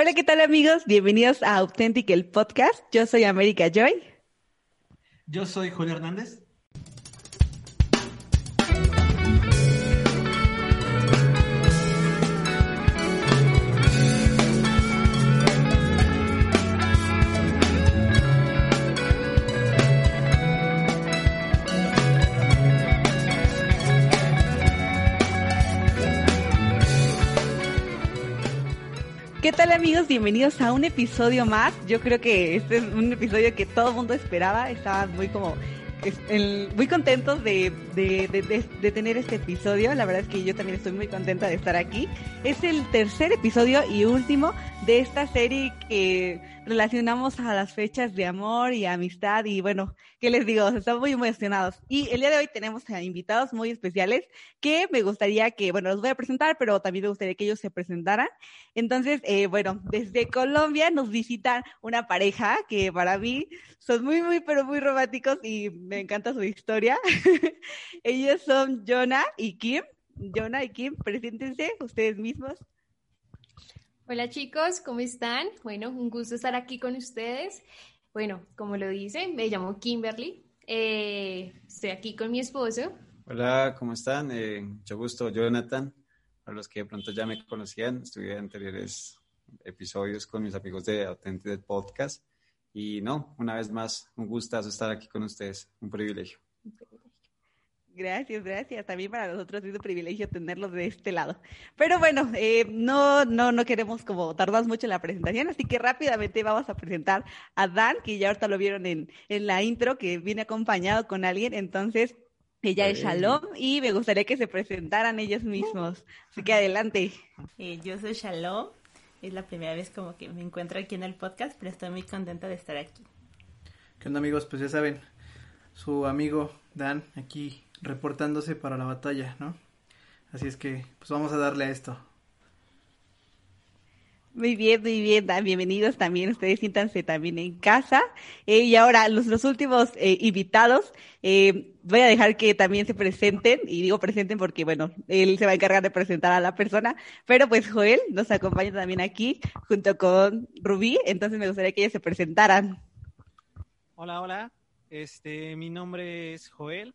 Hola, ¿qué tal amigos? Bienvenidos a Authentic el podcast. Yo soy América Joy. Yo soy Julio Hernández. ¿Qué tal amigos? Bienvenidos a un episodio más. Yo creo que este es un episodio que todo el mundo esperaba. Estaban muy como muy contentos de, de, de, de, tener este episodio. La verdad es que yo también estoy muy contenta de estar aquí. Es el tercer episodio y último de esta serie que relacionamos a las fechas de amor y amistad y bueno, ¿qué les digo? Estamos muy emocionados. Y el día de hoy tenemos a invitados muy especiales que me gustaría que, bueno, los voy a presentar, pero también me gustaría que ellos se presentaran. Entonces, eh, bueno, desde Colombia nos visitan una pareja que para mí son muy, muy, pero muy románticos y me encanta su historia. ellos son Jonah y Kim. Jonah y Kim, preséntense ustedes mismos. Hola chicos, ¿cómo están? Bueno, un gusto estar aquí con ustedes. Bueno, como lo dicen, me llamo Kimberly. Eh, estoy aquí con mi esposo. Hola, ¿cómo están? Eh, mucho gusto, Jonathan. Para los que de pronto ya me conocían, estuve en anteriores episodios con mis amigos de Authentic Podcast. Y no, una vez más, un gustazo estar aquí con ustedes, un privilegio. Gracias, gracias. También para nosotros es un privilegio tenerlos de este lado. Pero bueno, eh, no, no, no queremos como tardar mucho en la presentación, así que rápidamente vamos a presentar a Dan, que ya ahorita lo vieron en, en la intro, que viene acompañado con alguien. Entonces, ella es Shalom y me gustaría que se presentaran ellos mismos. Así que adelante. Eh, yo soy Shalom. Es la primera vez como que me encuentro aquí en el podcast, pero estoy muy contenta de estar aquí. ¿Qué onda amigos? Pues ya saben, su amigo Dan aquí reportándose para la batalla, ¿no? Así es que, pues vamos a darle a esto. Muy bien, muy bien, bienvenidos también, ustedes siéntanse también en casa. Eh, y ahora, los, los últimos eh, invitados, eh, voy a dejar que también se presenten, y digo presenten porque, bueno, él se va a encargar de presentar a la persona, pero pues Joel nos acompaña también aquí, junto con Rubí, entonces me gustaría que ellos se presentaran. Hola, hola, este, mi nombre es Joel,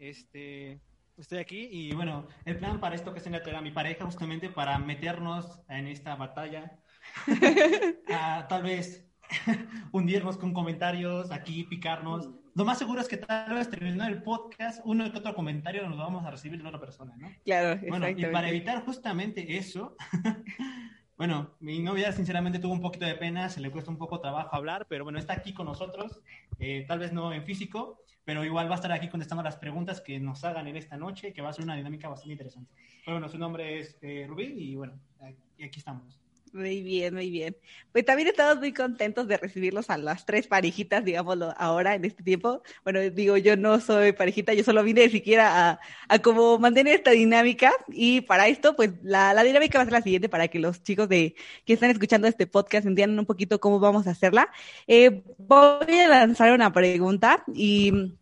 este, estoy aquí y bueno, el plan para esto que se a mi pareja justamente para meternos en esta batalla, tal vez hundirnos con comentarios, aquí picarnos. Lo más seguro es que tal vez terminando el podcast, uno que otro comentario nos lo vamos a recibir de otra persona, ¿no? Claro, Bueno, y para evitar justamente eso, bueno, mi novia sinceramente tuvo un poquito de pena, se le cuesta un poco trabajo hablar, pero bueno, está aquí con nosotros, eh, tal vez no en físico, pero igual va a estar aquí contestando las preguntas que nos hagan en esta noche, que va a ser una dinámica bastante interesante. Bueno, su nombre es eh, Rubí y bueno, aquí estamos. Muy bien, muy bien. Pues también estamos muy contentos de recibirlos a las tres parejitas, digámoslo, ahora en este tiempo. Bueno, digo, yo no soy parejita, yo solo vine siquiera a, a como mantener esta dinámica. Y para esto, pues la, la dinámica va a ser la siguiente para que los chicos de que están escuchando este podcast entiendan un poquito cómo vamos a hacerla. Eh, voy a lanzar una pregunta y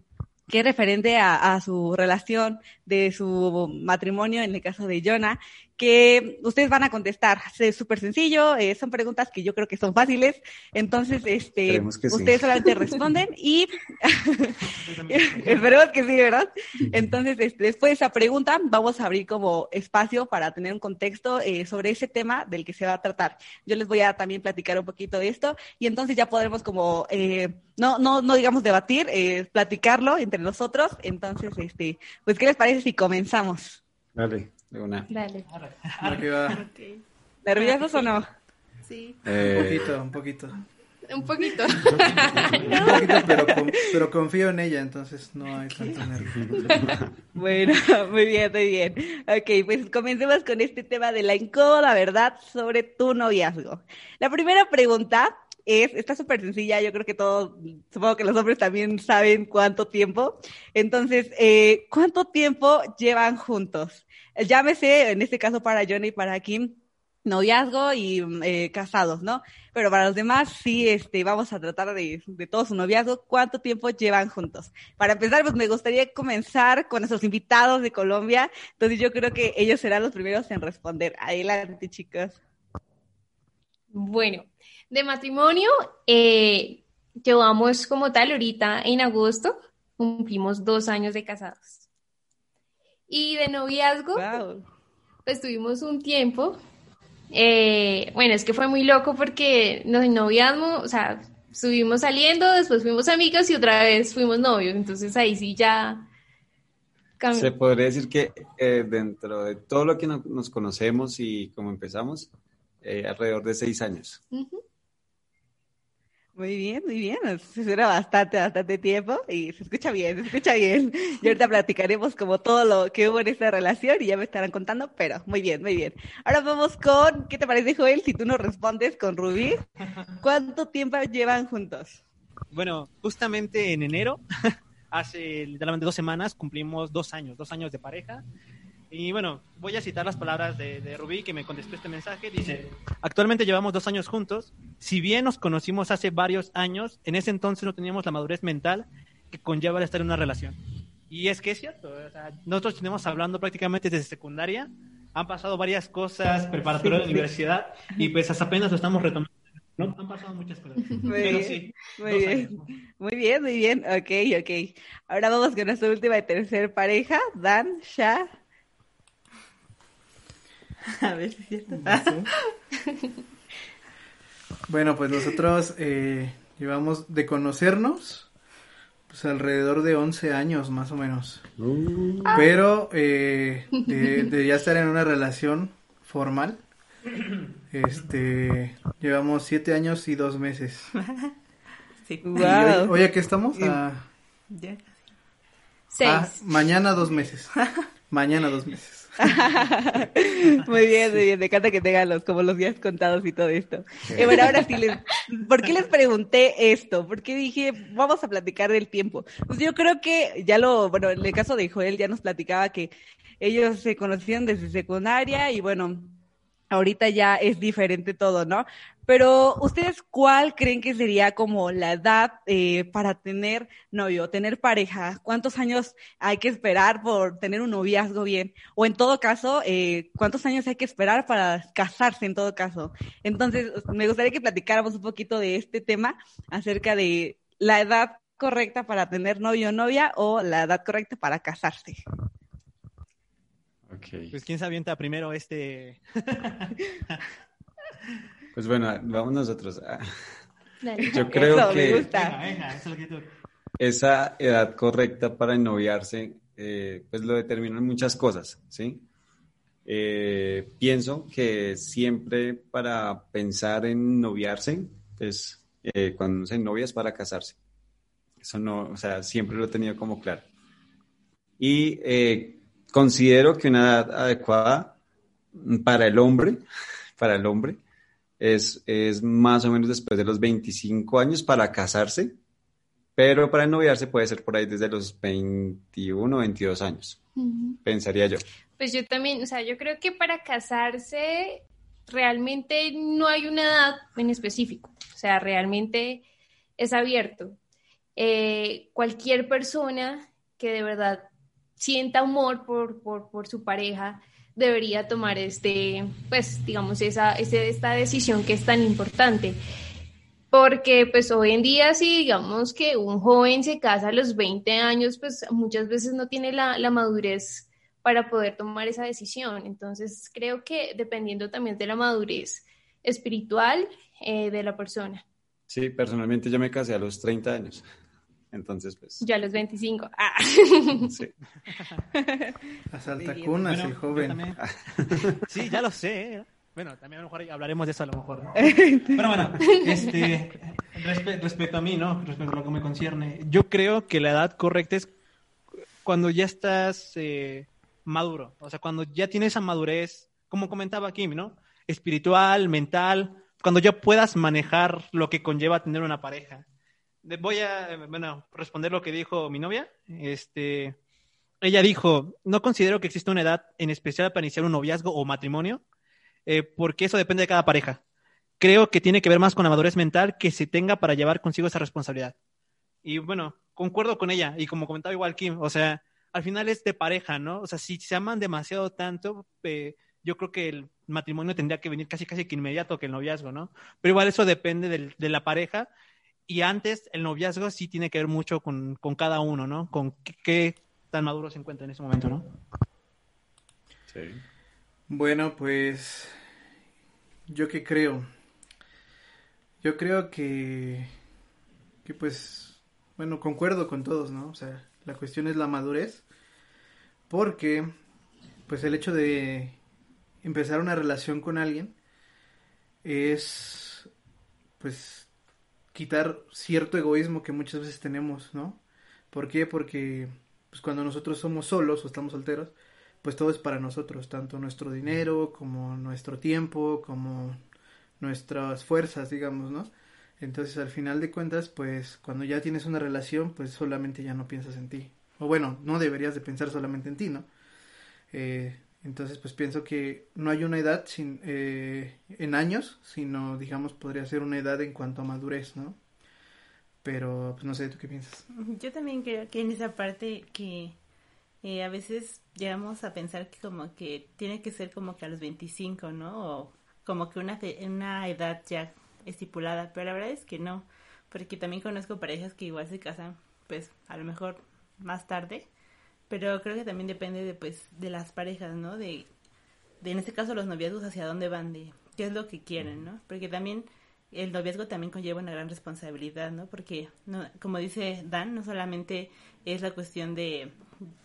que es referente a, a, su relación de su matrimonio, en el caso de Jonah, que ustedes van a contestar. Es súper sencillo, eh, son preguntas que yo creo que son fáciles. Entonces, este, ustedes solamente responden y esperemos que sí, ¿verdad? Entonces, este, después de esa pregunta, vamos a abrir como espacio para tener un contexto eh, sobre ese tema del que se va a tratar. Yo les voy a también platicar un poquito de esto y entonces ya podremos como, eh, no, no, no digamos debatir, eh, platicarlo entre nosotros. Entonces, este, pues, ¿qué les parece si comenzamos? Dale de una. Dale. ¿Nerviosos o no? Sí. Eh... Un poquito, un poquito. Un poquito. un poquito, pero, pero confío en ella, entonces no hay tanto nervio. bueno, muy bien, muy bien. Ok, pues comencemos con este tema de la incómoda verdad sobre tu noviazgo. La primera pregunta es, está súper sencilla, yo creo que todos, supongo que los hombres también saben cuánto tiempo. Entonces, eh, ¿cuánto tiempo llevan juntos? Llámese, en este caso para Johnny y para Kim, noviazgo y eh, casados, ¿no? Pero para los demás sí, este, vamos a tratar de, de todo su noviazgo, cuánto tiempo llevan juntos. Para empezar, pues me gustaría comenzar con nuestros invitados de Colombia, entonces yo creo que ellos serán los primeros en responder. Adelante, chicos. Bueno, de matrimonio, eh, llevamos como tal ahorita en agosto, cumplimos dos años de casados. Y de noviazgo, Wow. pues tuvimos un tiempo. eh, bueno, es que fue muy loco porque nos noviamos, o sea, estuvimos saliendo, después fuimos amigos y otra vez fuimos novios. Entonces ahí sí ya cambió. Se podría decir que eh, dentro de todo lo que no- nos conocemos y cómo empezamos, eh, alrededor de seis años. Ujú. Muy bien, muy bien. Se dura bastante, bastante tiempo y se escucha bien, se escucha bien. Y ahorita platicaremos como todo lo que hubo en esta relación y ya me estarán contando, pero muy bien, muy bien. Ahora vamos con, ¿qué te parece, Joel? Si tú nos respondes con Rubí, ¿cuánto tiempo llevan juntos? Bueno, justamente en enero, hace literalmente dos semanas, cumplimos dos años, dos años de pareja. Y bueno, voy a citar las palabras de, de Rubí que me contestó este mensaje. Dice, actualmente llevamos dos años juntos. Si bien nos conocimos hace varios años, en ese entonces no teníamos la madurez mental que conlleva el estar en una relación. Y es que es cierto, o sea, nosotros tenemos hablando prácticamente desde secundaria, han pasado varias cosas preparatoria de la universidad y pues hasta apenas lo estamos retomando. ¿no? Han pasado muchas cosas. Muy Pero bien, sí, muy bien. Muy bien, muy bien. Ok, ok. Ahora vamos con nuestra última y tercer pareja, Dan, Sha. A ver si es cierto. Bueno, pues nosotros eh, llevamos de conocernos pues alrededor de 11 años más o menos. Pero eh, de, de ya estar en una relación formal, este, llevamos 7 años y 2 meses. Sí. Wow. hoy, hoy aquí estamos. Ah, Ya. Seis. ah, mañana dos meses. Mañana dos meses. Muy bien, muy bien. Me encanta que tengan los, como los días contados y todo esto. Eh, bueno, ahora sí, les, ¿por qué les pregunté esto? Porque dije, vamos a platicar del tiempo. Pues yo creo que ya lo, bueno, en el caso de Joel ya nos platicaba que ellos se conocían desde secundaria y bueno, ahorita ya es diferente todo, ¿no? Pero ustedes, ¿cuál creen que sería como la edad eh, para tener novio, tener pareja? ¿Cuántos años hay que esperar por tener un noviazgo bien? O en todo caso, eh, ¿cuántos años hay que esperar para casarse en todo caso? Entonces, me gustaría que platicáramos un poquito de este tema acerca de la edad correcta para tener novio o novia o la edad correcta para casarse. Ok. Pues quién se avienta primero este... Pues bueno, vamos nosotros. Ah, Dale. Yo creo Eso, que. Venga, venga, es esa edad correcta para ennoviarse, eh, pues lo determinan muchas cosas, ¿sí? Eh, pienso que siempre para pensar en noviarse, pues eh, cuando se novia es para casarse. Eso no, o sea, siempre lo he tenido como claro. Y eh, considero que una edad adecuada para el hombre, para el hombre, es, es más o menos después de los 25 años para casarse, pero para noviarse puede ser por ahí desde los 21 o 22 años, pensaría yo. Pues yo también, o sea, yo creo que para casarse realmente no hay una edad en específico, o sea, realmente es abierto. Eh, cualquier persona que de verdad sienta amor por, por, por su pareja debería tomar este, pues, digamos, esa, esta decisión que es tan importante. Porque pues hoy en día si digamos que un joven se casa a los 20 años, pues muchas veces no tiene la, la madurez para poder tomar esa decisión. Entonces creo que dependiendo también de la madurez espiritual eh, de la persona. Sí, personalmente yo me casé a los 30 años, entonces pues... Ya a los 25. Ah. sí. Las altacunas, Bueno, el joven. Sí, ya lo sé. ¿eh? Bueno, también a lo mejor hablaremos de eso a lo mejor. ¿no? Pero bueno, este, respe- respecto a mí, ¿no? Respecto a lo que me concierne, yo creo que la edad correcta es cuando ya estás eh, maduro, o sea, cuando ya tienes esa madurez, como comentaba Kim, ¿no? Espiritual, mental, cuando ya puedas manejar lo que conlleva tener una pareja. Voy a, bueno, responder lo que dijo mi novia. Este, ella dijo, no considero que exista una edad en especial para iniciar un noviazgo o matrimonio, eh, porque eso depende de cada pareja. Creo que tiene que ver más con la madurez mental que se tenga para llevar consigo esa responsabilidad. Y bueno, concuerdo con ella, y como comentaba igual Kim, o sea, al final es de pareja, ¿no? O sea, si se aman demasiado tanto, eh, yo creo que el matrimonio tendría que venir casi casi que inmediato que el noviazgo, ¿no? Pero igual eso depende del, de la pareja y antes el noviazgo sí tiene que ver mucho con, con cada uno, ¿no? Con qué, qué, tan maduro se encuentra en ese momento, ¿no? Sí. Bueno, pues yo qué creo. Yo creo que que pues bueno, concuerdo con todos, ¿no? O sea, la cuestión es la madurez porque pues el hecho de empezar una relación con alguien es pues quitar cierto egoísmo que muchas veces tenemos, ¿no? ¿Por qué? Porque pues cuando nosotros somos solos o estamos solteros, pues todo es para nosotros, tanto nuestro dinero como nuestro tiempo, como nuestras fuerzas, digamos, ¿no? Entonces, al final de cuentas, pues cuando ya tienes una relación, pues solamente ya no piensas en ti. O bueno, no deberías de pensar solamente en ti, ¿no? Eh, entonces, pues pienso que no hay una edad sin, eh, en años, sino, digamos, podría ser una edad en cuanto a madurez, ¿no? Pero, pues no sé, ¿tú qué piensas? Yo también creo que en esa parte que eh, a veces llegamos a pensar que como que tiene que ser como que a los 25, ¿no? O como que una, una edad ya estipulada, pero la verdad es que no, porque también conozco parejas que igual se casan, pues a lo mejor más tarde, pero creo que también depende de pues de las parejas, ¿no? De, de en este caso los noviazgos hacia dónde van, de qué es lo que quieren, ¿no? Porque también el noviazgo también conlleva una gran responsabilidad, ¿no? Porque, no, como dice Dan, no solamente es la cuestión de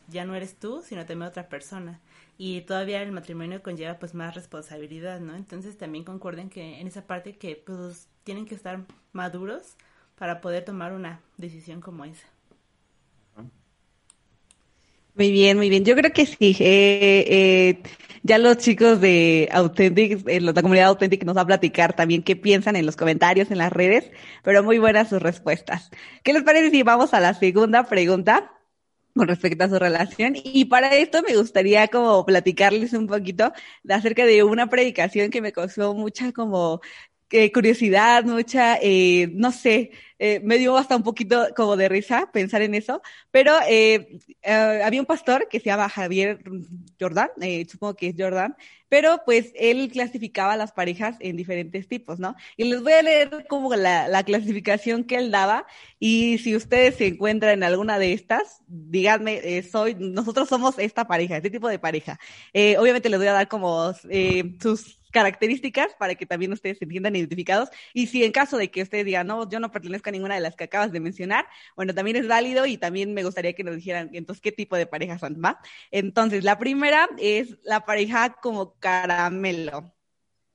ya no eres tú, sino también otra persona. Y todavía el matrimonio conlleva pues más responsabilidad, ¿no? Entonces también concuerden que en esa parte que pues tienen que estar maduros para poder tomar una decisión como esa. Muy bien, muy bien. Yo creo que sí. Eh, eh, ya los chicos de Authentic, eh, la comunidad Authentic nos va a platicar también qué piensan en los comentarios, en las redes, pero muy buenas sus respuestas. ¿Qué les parece si vamos a la segunda pregunta? con respecto a su relación. Y para esto me gustaría como platicarles un poquito acerca de una predicación que me causó mucha como eh, curiosidad, mucha, eh, no sé, eh, me dio hasta un poquito como de risa pensar en eso, pero eh, eh, había un pastor que se llama Javier Jordan, eh, supongo que es Jordan, pero pues él clasificaba las parejas en diferentes tipos, ¿no? Y les voy a leer como la, la clasificación que él daba y si ustedes se encuentran en alguna de estas, díganme, soy, nosotros somos esta pareja, este tipo de pareja. Obviamente les voy a dar como sus características para que también ustedes se entiendan identificados. Y si en caso de que ustedes digan, no, yo no pertenezco a ninguna de las que acabas de mencionar, bueno, también es válido y también me gustaría que nos dijeran, entonces, ¿qué tipo de pareja son? ¿va? Entonces, la primera es la pareja como caramelo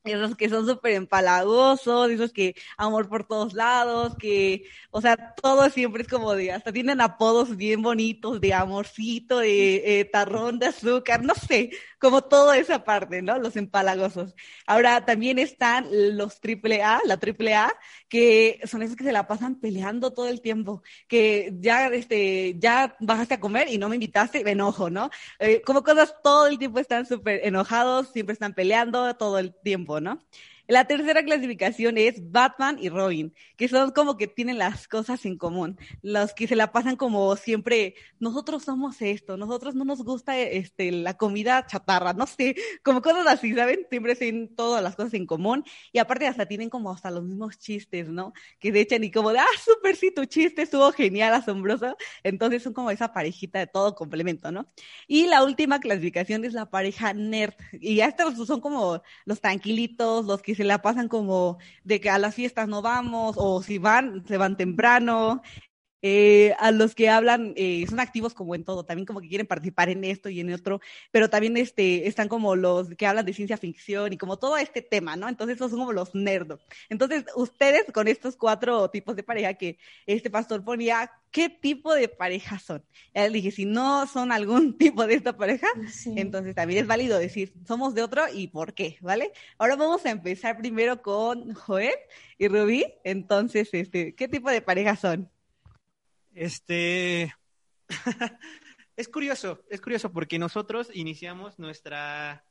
esos que son súper empalagosos, esos que amor por todos lados, que, o sea, todo siempre es como de, hasta tienen apodos bien bonitos de amorcito, de eh, tarrón de azúcar, no sé, como toda esa parte, ¿no? Los empalagosos. Ahora también están los triple A, la triple A, que son esos que se la pasan peleando todo el tiempo, que ya, este, ya bajaste a comer y no me invitaste, me enojo, ¿no? Eh, como cosas todo el tiempo están súper enojados, siempre están peleando todo el tiempo, ¿no? La tercera clasificación es Batman y Robin, que son como que tienen las cosas en común, los que se la pasan como siempre, nosotros somos esto, nosotros no nos gusta este la comida chatarra, no sé, como cosas así, ¿saben? Siempre tienen todas las cosas en común y aparte hasta tienen como hasta los mismos chistes, ¿no? Que se echan y como de, ah, súper, sí, tu chiste estuvo genial, asombroso, entonces son como esa parejita de todo complemento, ¿no? Y la última clasificación es la pareja nerd, y ya estos son como los tranquilitos, los que se la pasan como de que a las fiestas no vamos, o si van, se van temprano, eh, a los que hablan, eh, son activos como en todo, también como que quieren participar en esto y en otro, pero también este, están como los que hablan de ciencia ficción y como todo este tema, ¿no? Entonces esos son como los nerdos. Entonces ustedes con estos cuatro tipos de pareja que este pastor ponía, ¿qué tipo de pareja son? Y él dije, si no son algún tipo de esta pareja, sí. entonces también es válido decir, somos de otro y por qué, ¿vale? Ahora vamos a empezar primero con Joel y Rubí. Entonces, este, ¿qué tipo de pareja son? Este. es curioso, es curioso porque nosotros iniciamos nuestra,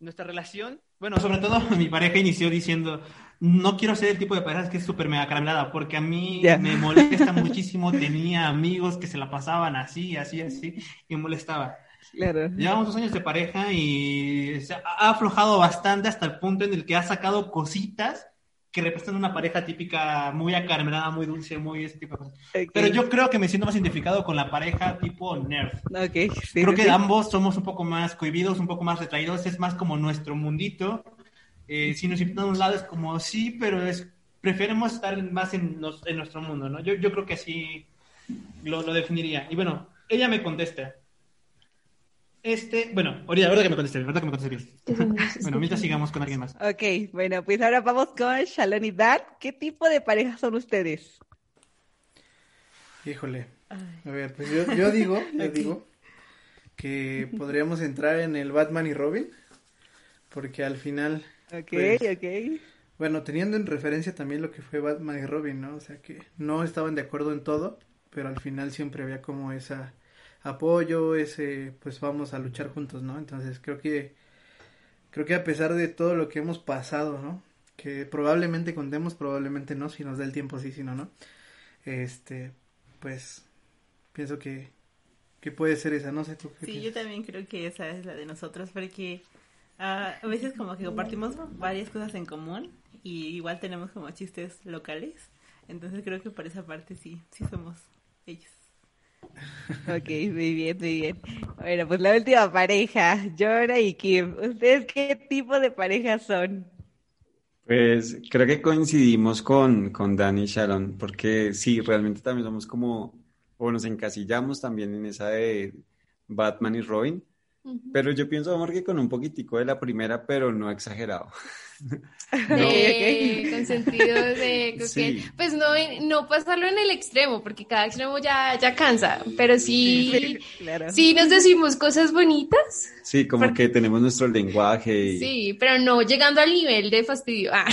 nuestra relación. Bueno, sobre todo mi pareja inició diciendo: No quiero ser el tipo de pareja que es súper mega caramelada, porque a mí yeah. me molesta muchísimo. Tenía amigos que se la pasaban así, así, así, y me molestaba. Claro. Llevamos dos años de pareja y se ha aflojado bastante hasta el punto en el que ha sacado cositas que representan una pareja típica muy acarmenada, muy dulce, muy ese tipo de cosas. Pero yo creo que me siento más identificado con la pareja tipo nerd. Ok, sí, Creo que sí. ambos somos un poco más cohibidos, un poco más retraídos, es más como nuestro mundito. Eh, si nos invitan a un lado es como sí, pero es preferimos estar más en, nos- en nuestro mundo, ¿no? Yo, yo creo que así lo, lo definiría. Y bueno, ella me contesta. Este, bueno, ahorita, ahorita que me conteste, ahorita que me conteste bien. Bueno, mientras sigamos con alguien más. Ok, bueno, pues ahora vamos con Shalon y Dan. ¿Qué tipo de pareja son ustedes? Híjole. A ver, pues yo, yo digo, yo digo que podríamos entrar en el Batman y Robin, porque al final, Ok, Pues- ok. bueno, teniendo en referencia también lo que fue Batman y Robin, ¿no? O sea, que no estaban de acuerdo en todo, pero al final siempre había como esa apoyo, ese, pues vamos a luchar juntos, ¿no? Entonces creo que, creo que a pesar de todo lo que hemos pasado, ¿no? Que probablemente contemos, probablemente no, si nos da el tiempo, sí, si no, ¿no? Este, pues, pienso que, que puede ser esa, no sé tú qué Sí, yo también creo que esa es la de nosotros, porque ah, a veces como que compartimos varias cosas en común y igual tenemos como chistes locales, entonces creo que por esa parte sí, sí somos ellos. Ok, muy bien, muy bien. Bueno, pues la última pareja, Jonah y Kim. ¿Ustedes qué tipo de pareja son? Pues creo que coincidimos con, con Dani y Sharon, porque sí, realmente también somos como, o nos encasillamos también en esa de Batman y Robin, pero yo pienso, amor, que con un poquitico de la primera, pero no exagerado. Eh, con sentido de Sí. pues no, no pasarlo en el extremo, porque cada extremo ya, ya cansa, pero sí, claro. sí nos decimos cosas bonitas, Sí, como Porque- que tenemos nuestro lenguaje y sí, pero no llegando al nivel de fastidio. Ah.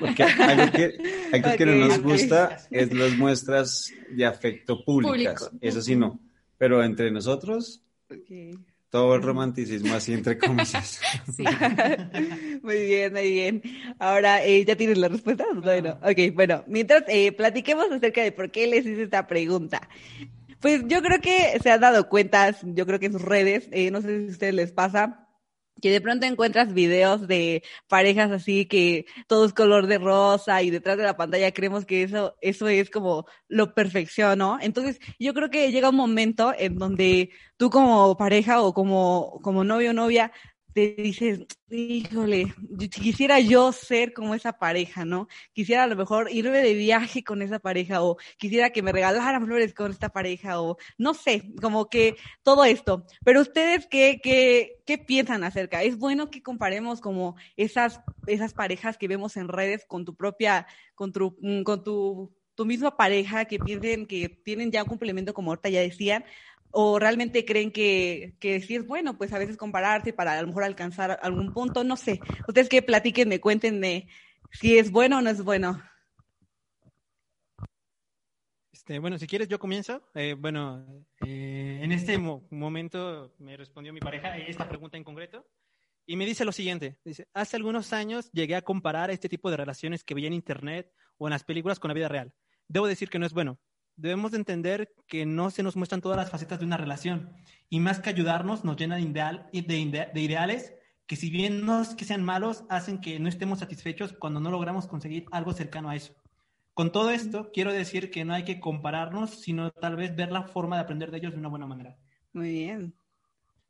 porque algo que, algo que no nos gusta es las muestras de afecto públicas, Público. eso sí no, pero entre nosotros Ok. Todo el romanticismo así entre comillas. Sí. Muy bien, muy bien. Ahora, eh, ¿ya tienes la respuesta? Bueno, ok, bueno, mientras eh, platiquemos acerca de por qué les hice esta pregunta. Pues yo creo que se han dado cuenta, yo creo que en sus redes, eh, no sé si a ustedes les pasa, que de pronto encuentras videos de parejas así que todo es color de rosa y detrás de la pantalla creemos que eso, eso es como lo perfección. Entonces, yo creo que llega un momento en donde tú como pareja o como, como novio o novia te dices, híjole, quisiera yo ser como esa pareja, ¿no? Quisiera a lo mejor irme de viaje con esa pareja o quisiera que me regalaran flores con esta pareja o no sé, como que todo esto. Pero ustedes, ¿qué, qué, qué piensan acerca? ¿Es bueno que comparemos como esas, esas parejas que vemos en redes con tu propia, con tu, mm, con tu, tu misma pareja, que piensen que tienen ya un complemento como ahorita ya decían? ¿O realmente creen que, que sí es bueno, pues a veces compararse para a lo mejor alcanzar algún punto? No sé. Ustedes que platiquenme, cuéntenme si es bueno o no es bueno. Este, bueno, si quieres yo comienzo. Eh, bueno, eh, en este mo- momento me respondió mi pareja esta pregunta en concreto y me dice lo siguiente. Dice, hace algunos años llegué a comparar este tipo de relaciones que veía en internet o en las películas con la vida real. Debo decir que no es bueno. Debemos de entender que no se nos muestran todas las facetas de una relación y más que ayudarnos nos llenan de, ideal- de de ideales que si bien no es que sean malos, hacen que no estemos satisfechos cuando no logramos conseguir algo cercano a eso. Con todo esto, quiero decir que no hay que compararnos, sino tal vez ver la forma de aprender de ellos de una buena manera. Muy bien.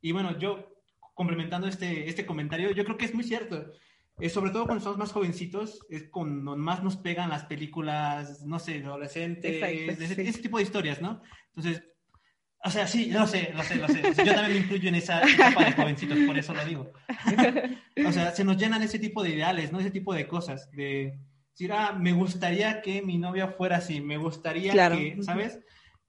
Y bueno, yo, complementando este, este comentario, yo creo que es muy cierto. Eh, sobre todo cuando somos más jovencitos, es cuando más nos pegan las películas, no sé, adolescentes, Exacto, ese, sí. ese tipo de historias, ¿no? Entonces, o sea, sí, lo sé, lo sé, lo sé. O sea, yo también me incluyo en esa etapa de jovencitos, por eso lo digo. o sea, se nos llenan ese tipo de ideales, ¿no? Ese tipo de cosas, de decir, ah, me gustaría que mi novia fuera así, me gustaría Claro. que, ¿sabes?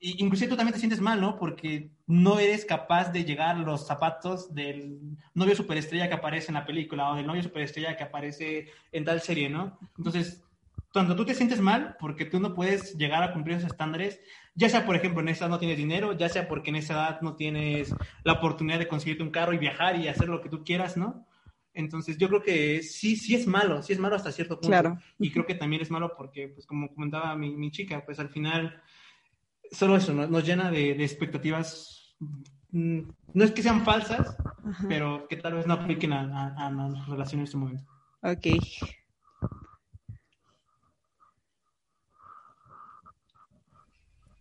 Inclusive tú también te sientes mal, ¿no? Porque no eres capaz de llegar a los zapatos del novio superestrella que aparece en la película o del novio superestrella que aparece en tal serie, ¿no? Entonces, cuando tú te sientes mal porque tú no puedes llegar a cumplir esos estándares, ya sea, por ejemplo, en esa edad no tienes dinero, ya sea porque en esa edad no tienes la oportunidad de conseguirte un carro y viajar y hacer lo que tú quieras, ¿no? Entonces, yo creo que sí, sí es malo, sí es malo hasta cierto punto. Claro. Y creo que también es malo porque, pues, como comentaba mi, mi chica, pues al final solo eso ¿no? nos llena de, de expectativas mm, no es que sean falsas, pero que tal vez no apliquen a, a, las relaciones en este momento. Ok.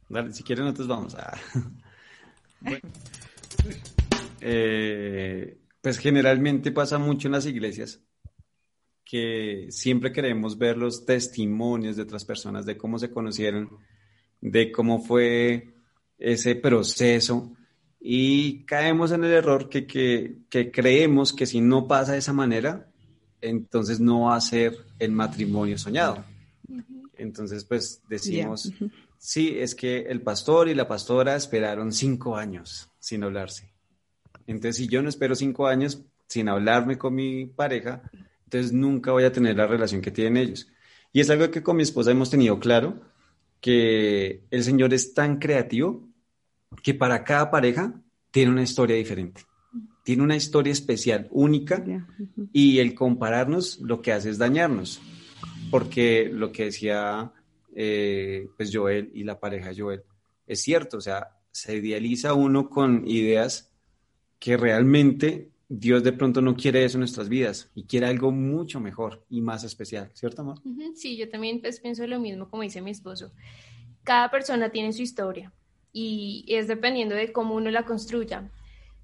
Dale, si quieren, nosotros vamos a. Eh, pues generalmente pasa mucho en las iglesias que siempre queremos ver los testimonios de otras personas de cómo se conocieron, de cómo fue ese proceso y caemos en el error que, que, creemos que si no pasa de esa manera, entonces no va a ser el matrimonio soñado. Entonces, pues decimos, sí, es que el pastor y la pastora esperaron cinco años sin hablarse. Entonces, si yo no espero cinco años sin hablarme con mi pareja, entonces nunca voy a tener la relación que tienen ellos. Y es algo que con mi esposa hemos tenido claro, que el Señor es tan creativo que para cada pareja tiene una historia diferente. Tiene una historia especial, única, y el compararnos lo que hace es dañarnos. Porque lo que decía eh, pues Joel y la pareja Joel es cierto, o sea, se idealiza uno con ideas que realmente Dios de pronto no quiere eso en nuestras vidas y quiere algo mucho mejor y más especial, ¿cierto, amor? Sí, yo también pues, pienso lo mismo como dice mi esposo. Cada persona tiene su historia y es dependiendo de cómo uno la construya.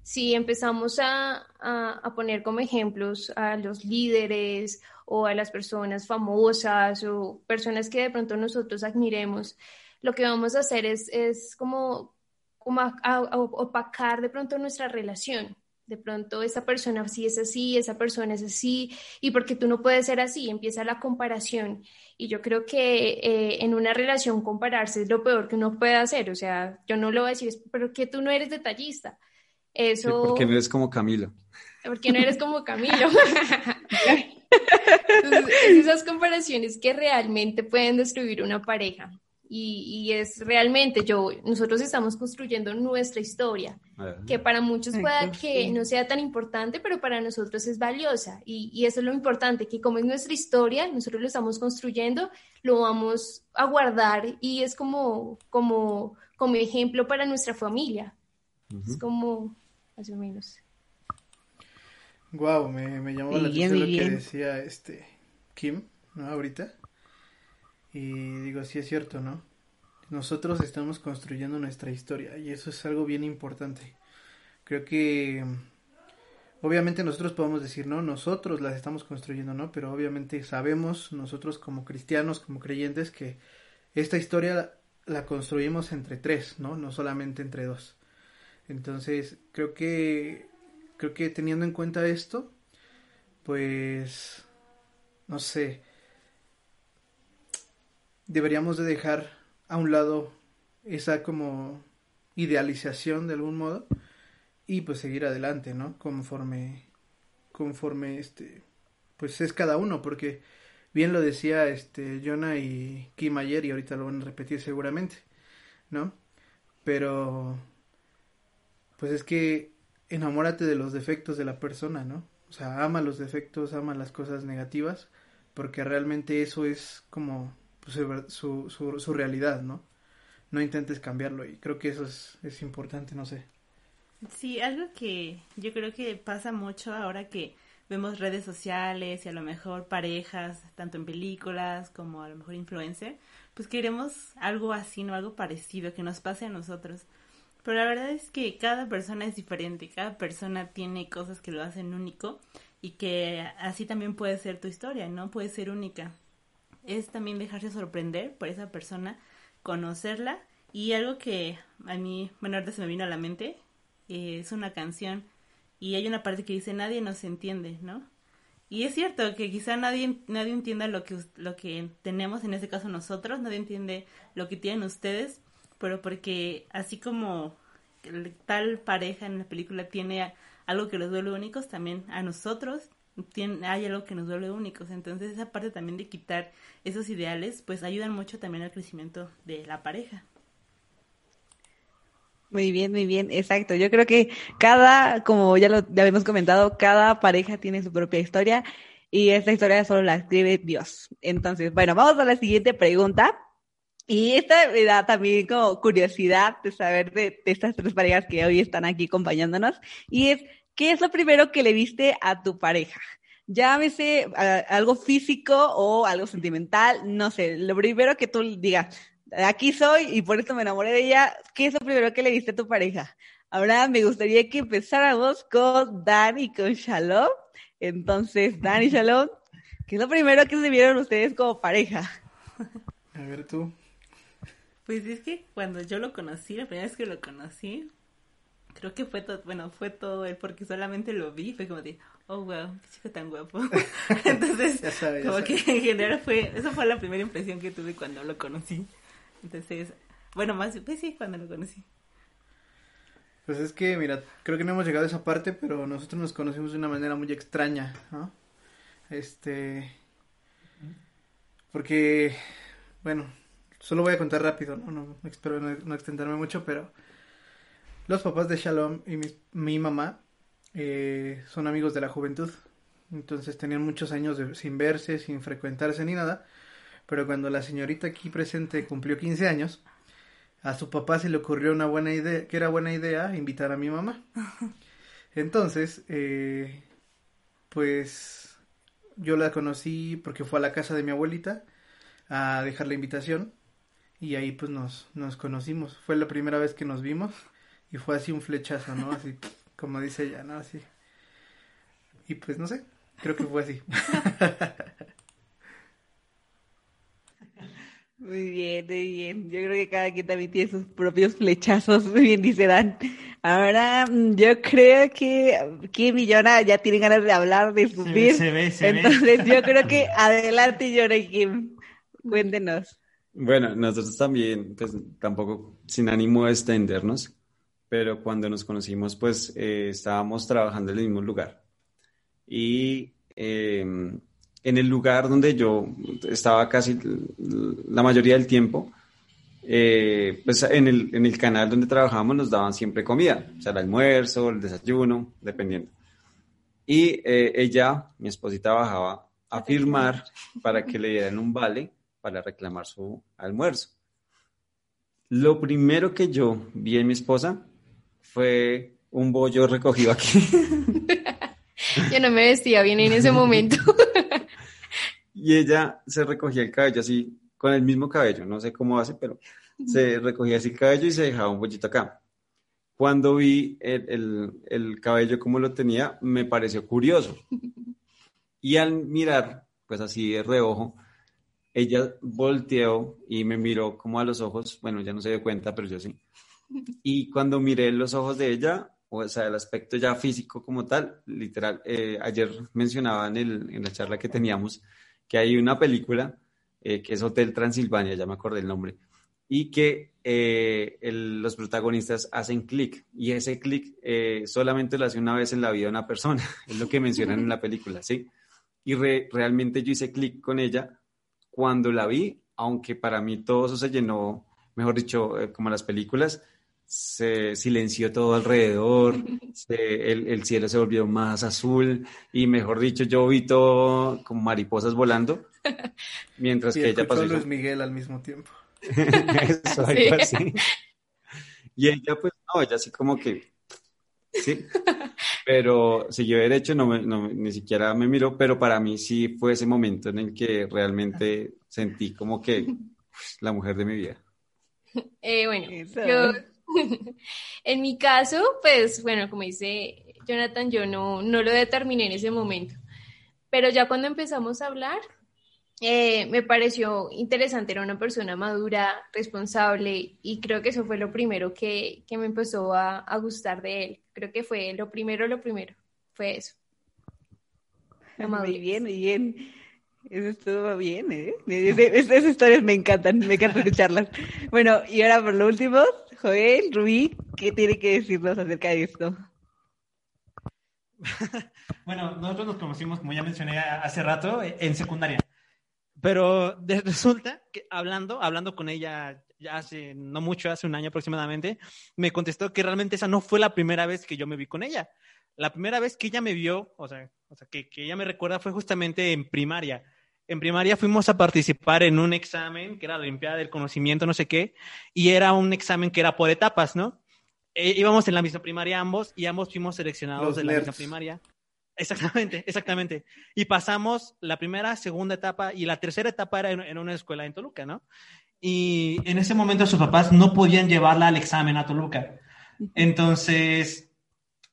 Si empezamos a, a, poner como ejemplos a los líderes o a las personas famosas o personas que de pronto nosotros admiremos, lo que vamos a hacer es, es como, como opacar de pronto nuestra relación. De pronto esa persona sí es así, esa persona es así, y porque tú no puedes ser así, empieza la comparación. Y yo creo que eh, en una relación compararse es lo peor que uno puede hacer. O sea, yo no lo voy a decir, pero que tú no eres detallista. Eso... porque no eres como Camilo. Porque no eres como Camilo. esas comparaciones que realmente pueden destruir una pareja. Y, es realmente yo, nosotros estamos construyendo nuestra historia, que para muchos pueda que no sea tan importante, pero para nosotros es valiosa. Y, y, eso es lo importante, que como es nuestra historia, nosotros lo estamos construyendo, lo vamos a guardar y es como, como, como ejemplo para nuestra familia. Es como, más o menos. Wow, me, me llamó la atención lo que decía este Kim, ¿no? Ahorita. Y digo, sí es cierto, ¿no? Nosotros estamos construyendo nuestra historia y eso es algo bien importante. Creo que obviamente nosotros podemos decir, no, nosotros las estamos construyendo, ¿no? Pero obviamente sabemos nosotros como cristianos, como creyentes, que esta historia la construimos entre tres, ¿no? No solamente entre dos. Entonces, creo que creo que teniendo en cuenta esto, pues no sé, deberíamos de dejar a un lado esa como idealización de algún modo y pues seguir adelante, ¿no? Conforme conforme este pues es cada uno porque bien lo decía este Jonah y Kim ayer y ahorita lo van a repetir seguramente, ¿no? Pero pues es que enamórate de los defectos de la persona, ¿no? O sea, ama los defectos, ama las cosas negativas, porque realmente eso es como su, su, su, realidad, ¿no? No intentes cambiarlo y creo que eso es, es importante, no sé. Sí, algo que yo creo que pasa mucho ahora que vemos redes sociales y a lo mejor parejas, tanto en películas como a lo mejor influencer, pues queremos algo así, ¿no? Algo parecido, que nos pase a nosotros. Pero la verdad es que cada persona es diferente, cada persona tiene cosas que lo hacen único y que así también puede ser tu historia, ¿no? Puede ser única es también dejarse sorprender por esa persona, conocerla y algo que a mí, bueno, ahorita se me vino a la mente, eh, es una canción y hay una parte que dice nadie nos entiende, ¿no? Y es cierto que quizá nadie, nadie entienda lo que, lo que tenemos, en este caso nosotros, nadie entiende lo que tienen ustedes, pero porque así como tal pareja en la película tiene algo que los duele únicos, también a nosotros hay algo que nos duele únicos. Entonces esa parte también de quitar esos ideales, pues ayudan mucho también al crecimiento de la pareja. Muy bien, muy bien, exacto. Yo creo que cada, como ya lo habíamos comentado, cada pareja tiene su propia historia y esta historia solo la escribe Dios. Entonces, bueno, vamos a la siguiente pregunta. Y esta me da también como curiosidad de saber de, estas tres parejas que hoy están aquí acompañándonos. Y es, ¿qué es lo primero que le viste a tu pareja? Llámese algo físico o algo sentimental, no sé, lo primero que tú digas, aquí soy y por esto me enamoré de ella, ¿qué es lo primero que le viste a tu pareja? Ahora me gustaría que empezáramos con Dan y con Shalom. Entonces, Dan y Shalom, ¿qué es lo primero que se vieron ustedes como pareja? A ver tú. Pues es que cuando yo lo conocí, la primera vez que lo conocí, creo que fue todo, bueno, fue todo él porque solamente lo vi, fue como de, oh wow, qué chico tan guapo. Entonces, como que en general fue, esa fue la primera impresión que tuve cuando lo conocí. Entonces, bueno, más, pues sí, cuando lo conocí. Pues es que, mira, creo que no hemos llegado a esa parte, pero nosotros nos conocimos de una manera muy extraña, ¿no? Este, porque, bueno, Solo voy a contar rápido, no, no espero no, extenderme mucho, pero los papás de Shalom y mi, mamá eh, son amigos de la juventud. Entonces tenían muchos años sin verse, sin frecuentarse ni nada. Pero cuando la señorita aquí presente cumplió 15 años, a su papá se le ocurrió una buena idea, que era buena idea invitar a mi mamá. Entonces, eh, pues yo la conocí porque fue a la casa de mi abuelita a dejar la invitación y ahí pues nos, nos conocimos. Fue la primera vez que nos vimos y fue así un flechazo, ¿no? Así como dice ella, ¿no? Así. Y pues no sé, creo que fue así. Muy bien, muy bien. Yo creo que cada quien también tiene sus propios flechazos, muy bien dice Dan. Ahora, mm, yo creo que Kim y Jonah ya tienen ganas de hablar, de subir. Se ve, se ve, Entonces, yo creo que adelante, Jonah y Kim. Cuéntenos. Bueno, nosotros también, pues tampoco sin ánimo de extendernos, pero cuando nos conocimos, pues eh, estábamos trabajando en el mismo lugar. Y em, en el lugar donde yo estaba casi la mayoría del tiempo, eh, pues en el, en el canal donde trabajábamos nos daban siempre comida, o sea, el almuerzo, el desayuno, dependiendo. Y eh, ella, mi esposita, bajaba a firmar para que le dieran un vale para reclamar su almuerzo. Lo primero que yo vi en mi esposa fue un bollo recogido aquí. yo no me vestía bien en ese momento. y ella se recogía el cabello así, con el mismo cabello, no sé cómo hace, pero se recogía así el cabello y se dejaba un bollito acá. Cuando vi el, el cabello como lo tenía, me pareció curioso. Y al mirar, pues así de reojo, ella volteó y me miró como a los ojos, bueno, ya no se dio cuenta, pero yo sí. Y cuando miré los ojos de ella, o sea, el aspecto ya físico como tal, literal, eh, ayer mencionaba en, el, en, la charla que teníamos que hay una película eh, que es Hotel Transilvania, ya me acordé el nombre, y que eh, los protagonistas hacen clic, y ese clic solamente lo hace una vez en la vida una persona, es lo que mencionan en la película, ¿sí? Y realmente yo hice clic con ella cuando la vi, aunque para mí todo eso se llenó, mejor dicho, eh, como las películas, se silenció todo alrededor, el, cielo se volvió más azul y mejor dicho, yo vi todo como mariposas volando, mientras que ella pasó... Luis Miguel al mismo tiempo. eso, algo así. Y ella pues, no, ella así como que Sí, pero siguió derecho, no, no, ni siquiera me miró, pero para mí sí fue ese momento en el que realmente sentí como que la mujer de mi vida. Eh, bueno, yo, en mi caso, pues bueno, como dice Jonathan, yo no, no lo determiné en ese momento, pero ya cuando empezamos a hablar, eh, me pareció interesante, era una persona madura, responsable y creo que eso fue lo primero que, que me empezó a, a, gustar de él. Creo que fue lo primero, lo primero, fue eso. muy bien, muy bien. Eso estuvo bien, ¿eh? Esas historias me encantan, me encanta escucharlas. Bueno, y ahora por lo último, Joel, Rubí, ¿qué tiene que decirnos acerca de esto? bueno, nosotros nos conocimos, como ya mencioné hace rato, en secundaria. Pero resulta que hablando, hablando con ella ya hace no mucho, hace un año aproximadamente, me contestó que realmente esa no fue la primera vez que yo me vi con ella. La primera vez que ella me vio, o sea, que, que ella me recuerda fue justamente en primaria. En primaria fuimos a participar en un examen que era la Olimpiada del Conocimiento, no sé qué, y era un examen que era por etapas, ¿no? Eh, íbamos en la misma primaria ambos y ambos fuimos seleccionados Los de la misma primaria. Exactamente, exactamente. Y pasamos la primera, segunda etapa y la tercera etapa era en, en una escuela en Toluca, ¿no? Y en ese momento sus papás no podían llevarla al examen a Toluca. Entonces,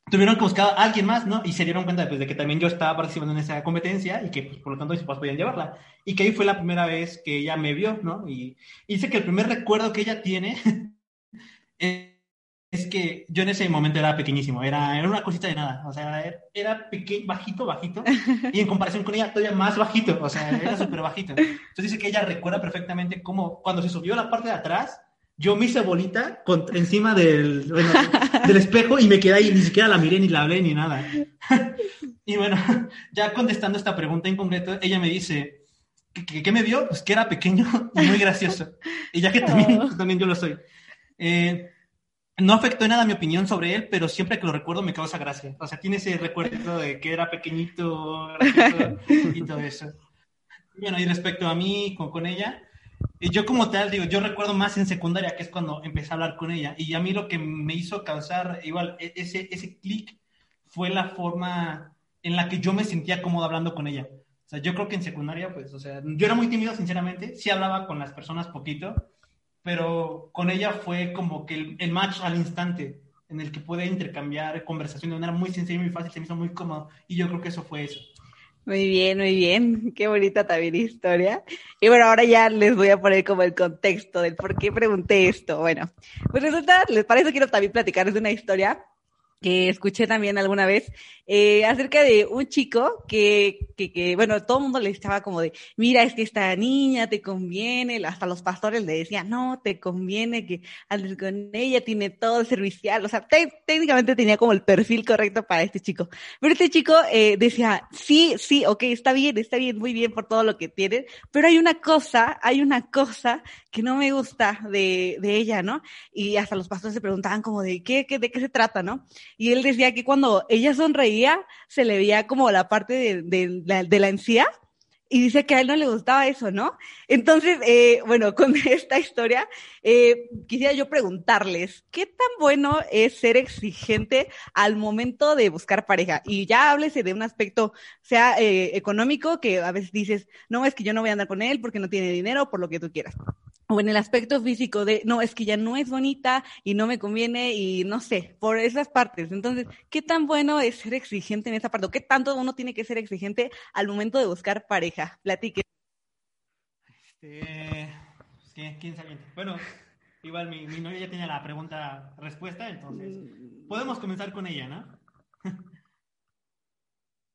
tuvieron que buscar a alguien más, ¿no? Y se dieron cuenta pues, de que también yo estaba participando en esa competencia y que, pues, por lo tanto, sus papás podían llevarla. Y que ahí fue la primera vez que ella me vio, ¿no? Y dice que el primer recuerdo que ella tiene es es que yo en ese momento era pequeñísimo, era, era una cosita de nada, o sea, era, era pequeño, bajito, bajito, y en comparación con ella todavía más bajito, o sea, era súper bajito. Entonces dice que ella recuerda perfectamente cómo cuando se subió a la parte de atrás, yo me hice bolita con- encima del, bueno, del espejo y me quedé ahí, ni siquiera la miré, ni la hablé, ni nada. y bueno, ya contestando esta pregunta en concreto, ella me dice, ¿qué, qué- me vio? Pues que era pequeño y muy gracioso. Y ya que también, Oh. pues, también yo lo soy. Eh, no afectó en nada mi opinión sobre él, pero siempre que lo recuerdo me causa gracia. O sea, tiene ese recuerdo de que era pequeñito gracioso, y todo eso. Bueno, y respecto a mí con, con ella, eh, yo como tal, digo, yo recuerdo más en secundaria, que es cuando empecé a hablar con ella. Y a mí lo que me hizo causar igual e- ese, ese clic fue la forma en la que yo me sentía cómodo hablando con ella. O sea, yo creo que en secundaria, pues, o sea, yo era muy tímido, sinceramente. Sí hablaba con las personas poquito, pero con ella fue como que el, el match al instante en el que pude intercambiar conversación de manera muy sencilla y muy fácil, se me hizo muy cómodo. Y yo creo que eso fue eso. Muy bien, muy bien. Qué bonita también historia. Y bueno, ahora ya les voy a poner como el contexto del por qué pregunté esto. Bueno, pues resulta, les parece quiero también platicarles una historia que escuché también alguna vez eh, acerca de un chico que, que, que, bueno, todo el mundo le estaba como de, mira, es que esta niña te conviene, hasta los pastores le decían, no, te conviene que andes con ella, tiene todo el servicial, o sea, te- técnicamente tenía como el perfil correcto para este chico. Pero este chico eh, decía, sí, sí, ok, está bien, está bien, muy bien por todo lo que tiene, pero hay una cosa, hay una cosa que no me gusta de, de ella, ¿no? Y hasta los pastores se preguntaban como de qué, qué, de qué se trata, ¿no? Y él decía que cuando ella sonreía, se le veía como la parte de, la, de la encía. Y dice que a él no le gustaba eso, ¿no? Entonces, eh, bueno, con esta historia, eh, quisiera yo preguntarles, ¿qué tan bueno es ser exigente al momento de buscar pareja? Y ya háblese de un aspecto, sea eh, económico, que a veces dices, no, es que yo no voy a andar con él porque no tiene dinero, por lo que tú quieras o en el aspecto físico de, no, es que ya no es bonita y no me conviene y no sé, por esas partes. Entonces, ¿qué tan bueno es ser exigente en esa parte? ¿O qué tanto uno tiene que ser exigente al momento de buscar pareja? Platique. Este, ¿quién, quién sabe? Bueno, igual mi, mi novia ya tiene la pregunta respuesta, entonces podemos comenzar con ella, ¿no?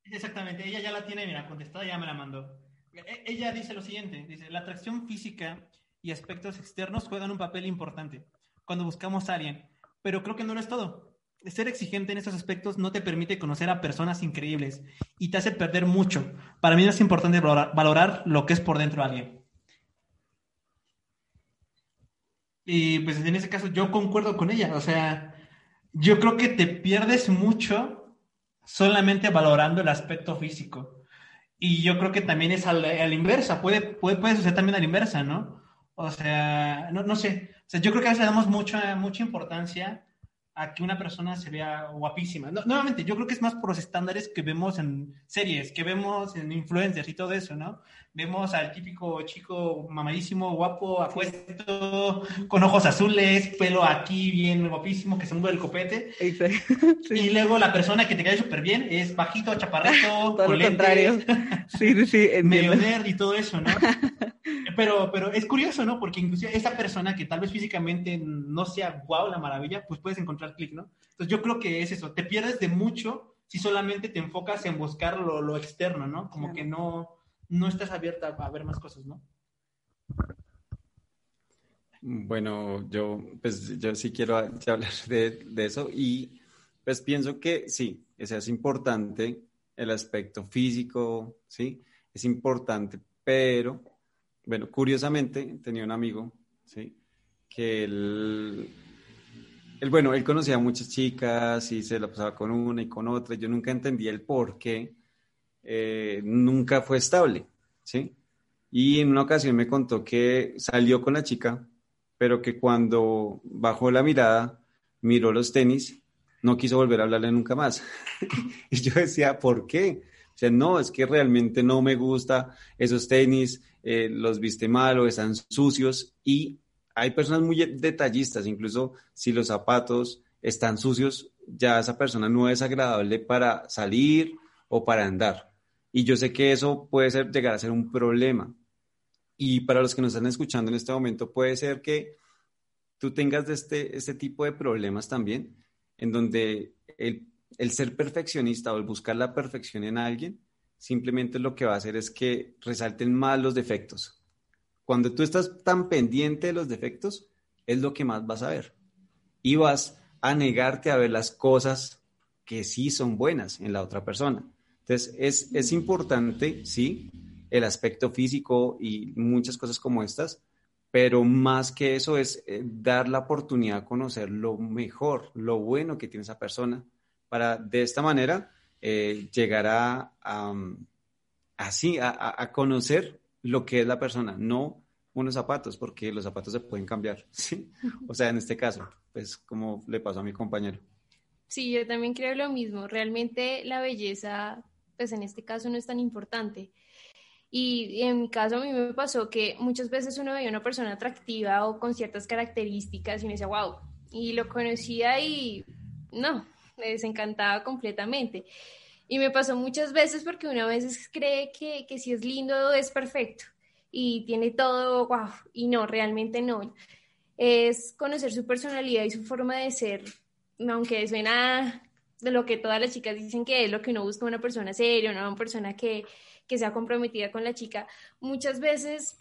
Exactamente, ella ya la tiene, mira, contestada, ya me la mandó. E- Ella dice lo siguiente, dice, la atracción física y aspectos externos juegan un papel importante cuando buscamos a alguien, pero creo que no lo es todo. Ser exigente en esos aspectos no te permite conocer a personas increíbles y te hace perder mucho. Para mí es importante valorar, valorar lo que es por dentro de alguien. Y pues en ese caso yo concuerdo con ella, o sea, yo creo que te pierdes mucho solamente valorando el aspecto físico. Y yo creo que también es a la, inversa, puede, puede, puede suceder también a la inversa, ¿no? O sea, no, no sé, o sea, yo creo que a veces damos mucha, mucha importancia a que una persona se vea guapísima. No, nuevamente, yo creo que es más por los estándares que vemos en series, que vemos en influencers y todo eso, ¿no? Vemos al típico chico mamadísimo, guapo, apuesto, con ojos azules, pelo aquí bien guapísimo, que se mueve el copete. Exacto. Y luego la persona que te cae súper bien es bajito, chaparrito, Todo lo contrario. Sí, sí, sí. medio nerd y todo eso, ¿no? Pero, pero es curioso, ¿no? Porque inclusive esa persona que tal vez físicamente no sea guau, la maravilla, pues puedes encontrar clic, ¿no? Entonces yo creo que es eso, te pierdes de mucho si solamente te enfocas en buscar lo, lo externo, ¿no? Como Claro. que no, no estás abierta a ver más cosas, ¿no? Bueno, yo pues yo sí quiero hablar de, de eso y pues pienso que sí, es importante el aspecto físico, sí, es importante, pero bueno, curiosamente tenía un amigo, sí, que él, él, bueno, él conocía a muchas chicas y se la pasaba con una y con otra, yo nunca entendía el por qué eh, nunca fue estable, sí. Y en una ocasión me contó que salió con la chica, pero que cuando bajó la mirada, miró los tenis, no quiso volver a hablarle nunca más. y yo decía, ¿por qué? O sea, no, es que realmente no me gusta esos tenis, eh, los viste mal o están sucios. Y hay personas muy detallistas, incluso si los zapatos están sucios, ya esa persona no es agradable para salir o para andar. Y yo sé que eso puede ser, llegar a ser un problema. Y para los que nos están escuchando en este momento, puede ser que tú tengas este, este tipo de problemas también, en donde el, el ser perfeccionista o el buscar la perfección en alguien, simplemente lo que va a hacer es que resalten más los defectos. Cuando tú estás tan pendiente de los defectos, es lo que más vas a ver. Y vas a negarte a ver las cosas que sí son buenas en la otra persona. Entonces, es, es importante, sí, el aspecto físico y muchas cosas como estas, pero más que eso es eh, dar la oportunidad de conocer lo mejor, lo bueno que tiene esa persona, para de esta manera eh, llegar a, así, a, a, conocer lo que es la persona, no unos zapatos, porque los zapatos se pueden cambiar, ¿sí? O sea, en este caso, pues como le pasó a mi compañero. Sí, yo también creo lo mismo. Realmente la belleza, pues en este caso no es tan importante. Y en mi caso a mí me pasó que muchas veces uno veía una persona atractiva o con ciertas características y me decía, wow, y lo conocía y no, me desencantaba completamente. Y me pasó muchas veces porque uno a veces cree que, que si es lindo es perfecto y tiene todo, wow, y no, realmente no. Es conocer su personalidad y su forma de ser, aunque suena de lo que todas las chicas dicen que es lo que uno busca una persona seria, una persona que, que sea comprometida con la chica, muchas veces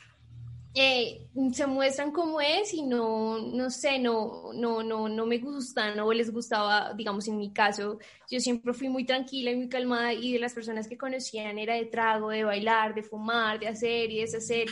eh, se muestran como es y no, no sé, no, no, no, no me gustan o les gustaba, digamos, en mi caso, yo siempre fui muy tranquila y muy calmada y de las personas que conocían era de trago, de bailar, de fumar, de hacer y deshacer.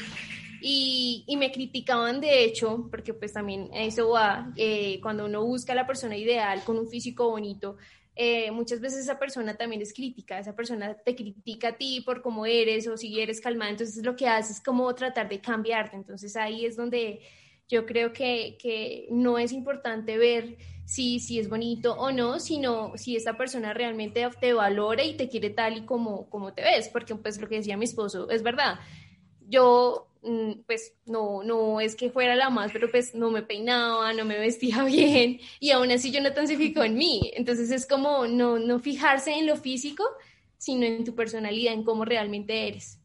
Y, y me criticaban de hecho, porque pues también eso va, eh, cuando uno busca a la persona ideal con un físico bonito, eh, muchas veces esa persona también es crítica, esa persona te critica a ti por cómo eres o si eres calmada, entonces lo que haces es como tratar de cambiarte, entonces ahí es donde yo creo que, que no es importante ver si, si es bonito o no, sino si esta persona realmente te valora y te quiere tal y como, como te ves, porque pues lo que decía mi esposo es verdad, yo pues no, no es que fuera la más, pero pues no me peinaba, no me vestía bien y aún así yo no tan se fijó en mí. Entonces es como no, no fijarse en lo físico, sino en tu personalidad, en cómo realmente eres.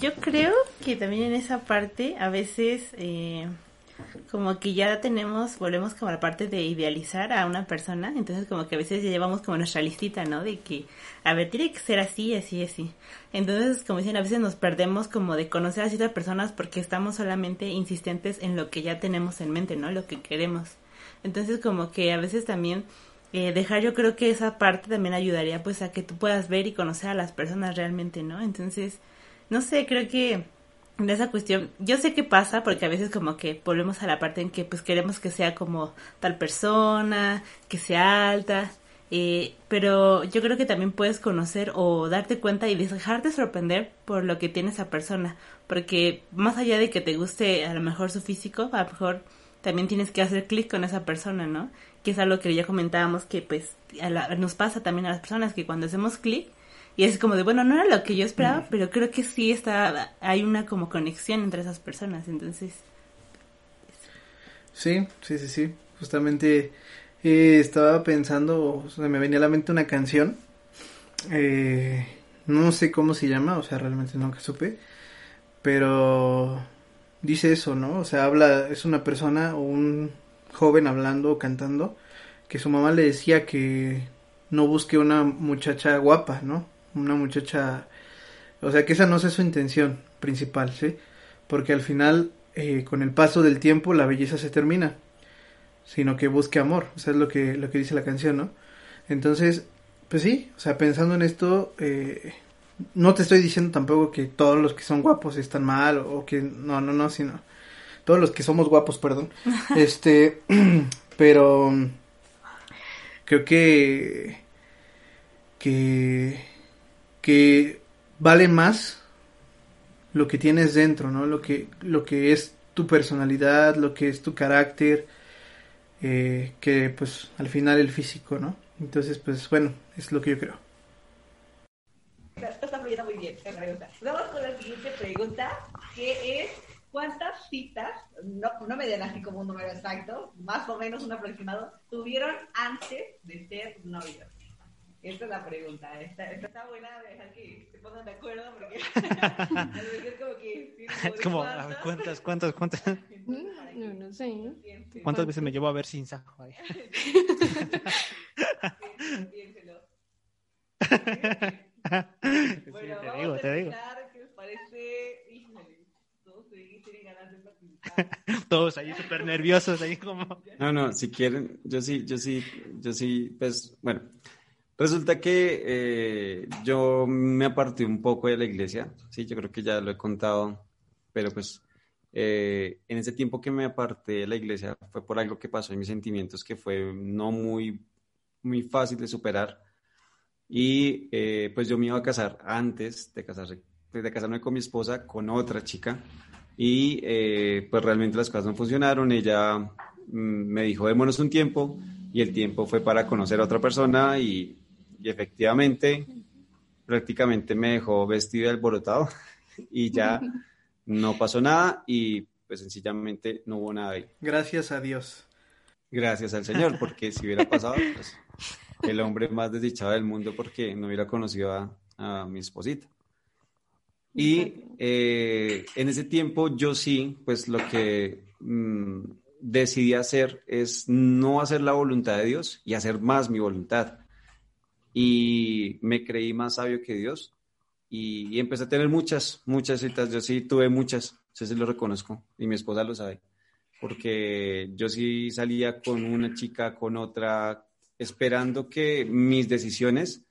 Yo creo que también en esa parte a veces eh, como que ya tenemos, volvemos como a la parte de idealizar a una persona, entonces como que a veces ya llevamos como nuestra listita, ¿no? De que, a ver, tiene que ser así, así, así. Entonces, como dicen, a veces nos perdemos como de conocer a ciertas personas porque estamos solamente insistentes en lo que ya tenemos en mente, ¿no? Lo que queremos. Entonces, como que a veces también eh, dejar, yo creo que esa parte también ayudaría pues a que tú puedas ver y conocer a las personas realmente, ¿no? Entonces, no sé, creo que de esa cuestión, yo sé qué pasa porque a veces como que volvemos a la parte en que pues queremos que sea como tal persona, que sea alta, eh, pero yo creo que también puedes conocer o darte cuenta y dejarte sorprender por lo que tiene esa persona, porque más allá de que te guste a lo mejor su físico, a lo mejor también tienes que hacer clic con esa persona, ¿no? Que es algo que ya comentábamos que pues nos pasa también a las personas que cuando hacemos clic y es como de, bueno, no era lo que yo esperaba, pero creo que sí está, hay una como conexión entre esas personas, entonces. Sí, sí, sí, sí. Justamente eh, estaba pensando, o sea, me venía a la mente una canción. Eh, no sé cómo se llama, o sea, realmente nunca supe. Pero dice eso, ¿no? O sea, habla, es una persona o un joven hablando o cantando que su mamá le decía que no busque una muchacha guapa, ¿no? Una muchacha, o sea, que esa no sea su intención principal, ¿sí? Porque al final, eh, con el paso del tiempo, la belleza se termina, sino que busque amor, o sea, es lo que, lo que dice la canción, ¿no? Entonces, pues sí, o sea, pensando en esto, eh, no te estoy diciendo tampoco que todos los que son guapos están mal o que no, no, no, sino todos los que somos guapos, perdón. este, pero creo que que que vale más lo que tienes dentro, ¿no? Lo que, lo que es tu personalidad, lo que es tu carácter, eh, que pues al final el físico, ¿no? Entonces, pues bueno, es lo que yo creo. Está fluyendo muy bien, Vamos con la siguiente pregunta, que es ¿cuántas citas, no, no me den así como un número exacto, más o menos un aproximado, tuvieron antes de ser novios? Esta es la pregunta. Esta, esta está buena de dejar que se pongan de acuerdo porque es como que... Es como, ¿cuántas, cuántas, cuántas? No, no sé. ¿Cuántas veces me llevo a ver sin sajo ahí? Piénselo. Bueno, te digo, te digo. ¿Qué les parece? Híjole, todos tienen ganas de participar. Todos ahí súper nerviosos, ahí como... No, no, si quieren, yo sí, yo sí, yo sí, pues, bueno, Resulta que eh, yo me aparté un poco de la iglesia, sí, yo creo que ya lo he contado, pero pues eh, en ese tiempo que me aparté de la iglesia fue por algo que pasó en mis sentimientos que fue no muy, muy fácil de superar. Y eh, pues yo me iba a casar antes de, casarse, de casarme con mi esposa, con otra chica, y pues realmente las cosas no funcionaron. Ella mm, me dijo, démonos un tiempo, y el tiempo fue para conocer a otra persona y y efectivamente prácticamente me dejó vestido y alborotado y ya no pasó nada y pues sencillamente no hubo nada ahí. Gracias a Dios. Gracias al Señor, porque si hubiera pasado, pues, el hombre más desdichado del mundo porque no hubiera conocido a, mi esposita. Y eh, en ese tiempo yo sí, pues lo que mm, decidí hacer es no hacer la voluntad de Dios y hacer más mi voluntad y me creí más sabio que Dios y, empecé a tener muchas, muchas citas. Yo sí tuve muchas, yo sí lo reconozco y mi esposa lo sabe, porque yo sí salía con una chica, con otra, esperando que mis decisiones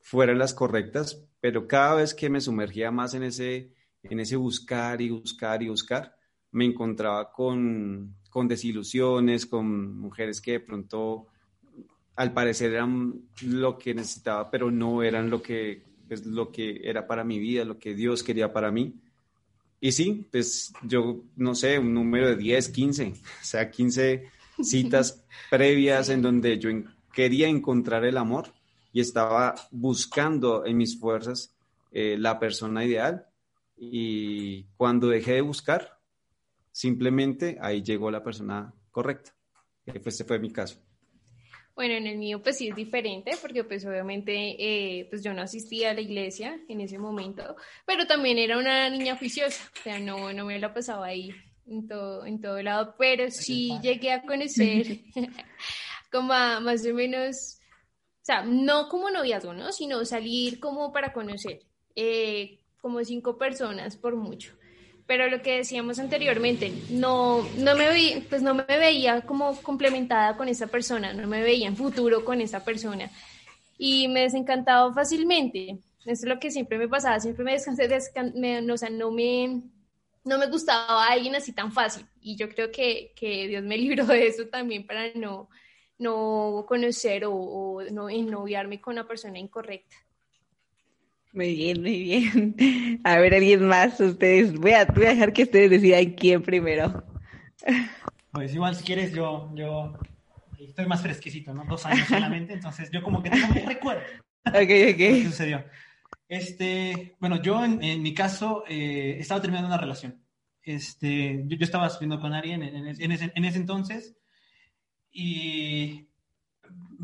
fueran las correctas, pero cada vez que me sumergía más en ese, en ese buscar y buscar y buscar, me encontraba con, con desilusiones, con mujeres que de pronto al parecer eran lo que necesitaba, pero no eran lo que, pues, lo que era para mi vida, lo que Dios quería para mí. Y sí, pues yo no sé, un número de 10, 15, o sea, 15 citas previas en donde yo quería encontrar el amor y estaba buscando en mis fuerzas eh, la persona ideal. Y cuando dejé de buscar, simplemente ahí llegó la persona correcta. Ese fue mi caso. Bueno, en el mío pues sí es diferente porque pues obviamente eh, pues yo no asistía a la iglesia en ese momento, pero también era una niña juiciosa, o sea, no, no me la pasaba ahí en todo, en todo lado, pero sí llegué a conocer como más o menos, o sea, no como noviazgo, ¿no? Sino salir como para conocer, eh, como cinco personas por mucho pero lo que decíamos anteriormente, no, no, me vi, pues no me veía como complementada con esa persona, no me veía en futuro con esa persona y me desencantaba fácilmente. Eso es lo que siempre me pasaba, siempre me descansé, o sea, no me, no me gustaba a alguien así tan fácil y yo creo que, que Dios me libró de eso también para no, no conocer o, o no ennoviarme con una persona incorrecta. Muy bien, muy bien. A ver, alguien más, ustedes, voy a, voy a dejar que ustedes decidan quién primero. Pues igual si quieres yo, yo estoy más fresquecito, ¿no? Dos años solamente, entonces yo como que tengo mi recuerdo. Ok, ok. ¿Qué sucedió? Este, bueno, yo en, mi caso eh, estaba terminando una relación. Este, yo, yo estaba saliendo con alguien en, en, ese, en, ese, entonces y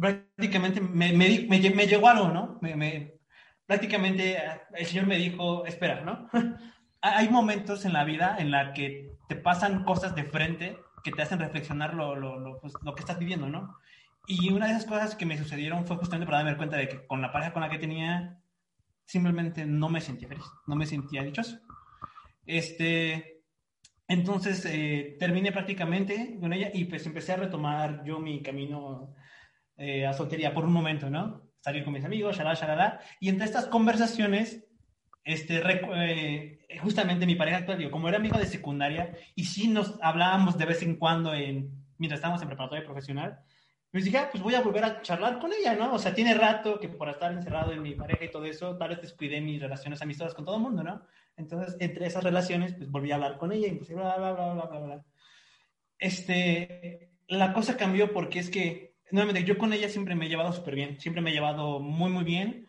prácticamente me, me, me, me llegó algo, ¿no? Me, prácticamente el Señor me dijo, espera, ¿no? Hay momentos en la vida en la que te pasan cosas de frente que te hacen reflexionar lo, lo, lo, pues, lo, que estás viviendo, ¿no? Y una de esas cosas que me sucedieron fue justamente para darme cuenta de que con la pareja con la que tenía, simplemente no me sentía feliz, no me sentía dichoso. Este, entonces eh, terminé prácticamente con ella y pues empecé a retomar yo mi camino eh, a soltería por un momento, ¿no? Salir con mis amigos, shalala, shalala. Y entre estas conversaciones, este, eh, justamente mi pareja actual, digo, como era amigo de secundaria, y sí nos hablábamos de vez en cuando en, mientras estábamos en preparatoria profesional, Pues dije, ah, pues voy a volver a charlar con ella, ¿no? O sea, tiene rato que por estar encerrado en mi pareja y todo eso, tal vez descuidé mis relaciones amistosas con todo el mundo, ¿no? Entonces, entre esas relaciones, pues volví a hablar con ella y pues bla, bla, bla, bla, bla, bla. Este, la cosa cambió porque es que, nuevamente, yo con ella siempre me he llevado súper bien, siempre me he llevado muy, muy bien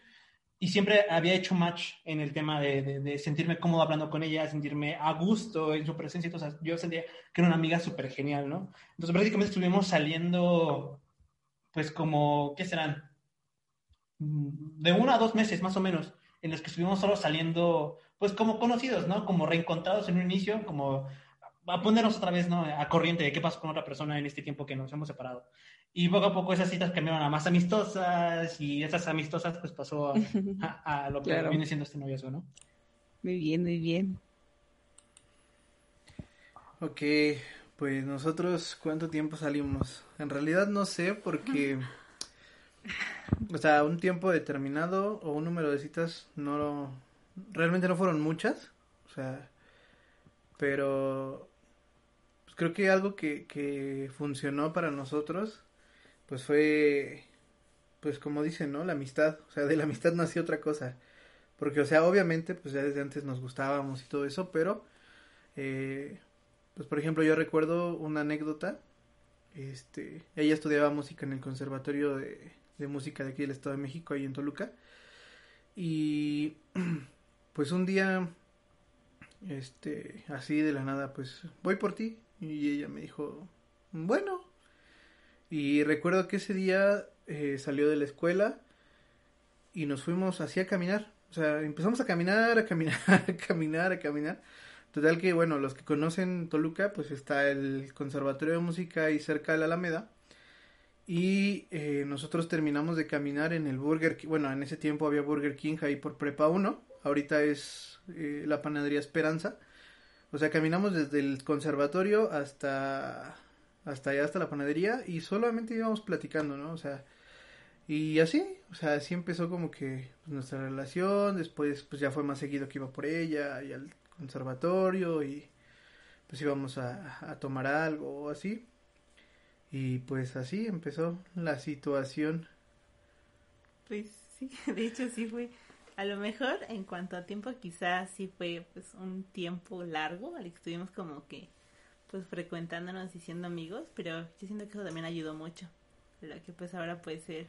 y siempre había hecho match en el tema de, de, sentirme cómodo hablando con ella, sentirme a gusto en su presencia. Entonces, yo sentía que era una amiga súper genial, ¿no? Entonces, prácticamente estuvimos saliendo, pues como, ¿qué serán? De uno a dos meses más o menos, en los que estuvimos solo saliendo, pues como conocidos, ¿no? Como reencontrados en un inicio, como a ponernos otra vez, ¿no? A corriente de qué pasó con otra persona en este tiempo que nos hemos separado. Y poco a poco esas citas cambiaron a más amistosas y esas amistosas pues pasó a, lo que viene siendo este noviazgo, ¿no? Muy bien, muy bien. Ok, pues nosotros cuánto tiempo salimos. En realidad no sé porque, o sea, un tiempo determinado o un número de citas no, realmente no fueron muchas, o sea, pero pues creo que algo que, que funcionó para nosotros pues fue, pues como dicen, ¿no? La amistad, o sea, de la amistad nació otra cosa. Porque, o sea, obviamente, pues ya desde antes nos gustábamos y todo eso, pero, eh, pues por ejemplo, yo recuerdo una anécdota, este, ella estudiaba música en el Conservatorio de, de Música de aquí del Estado de México, ahí en Toluca, y pues un día, este, así de la nada, pues voy por ti, y ella me dijo, bueno, y recuerdo que ese día eh, salió de la escuela y nos fuimos así a caminar. O sea, empezamos a caminar, a caminar, a caminar, a caminar. Total que, bueno, los que conocen Toluca, pues está el Conservatorio de Música ahí cerca de la Alameda. Y eh, nosotros terminamos de caminar en el Burger King. Bueno, en ese tiempo había Burger King ahí por Prepa 1. Ahorita es eh, la panadería Esperanza. O sea, caminamos desde el conservatorio hasta hasta allá, hasta la panadería, y solamente íbamos platicando, ¿no? O sea, y así, o sea, así empezó como que pues, nuestra relación, después pues ya fue más seguido que iba por ella y al conservatorio y pues íbamos a, a tomar algo o así. Y pues así empezó la situación. Pues sí, de hecho sí fue, a lo mejor en cuanto a tiempo quizás sí fue pues un tiempo largo, al que estuvimos como que pues frecuentándonos y siendo amigos, pero yo siento que eso también ayudó mucho. Lo que pues ahora puede ser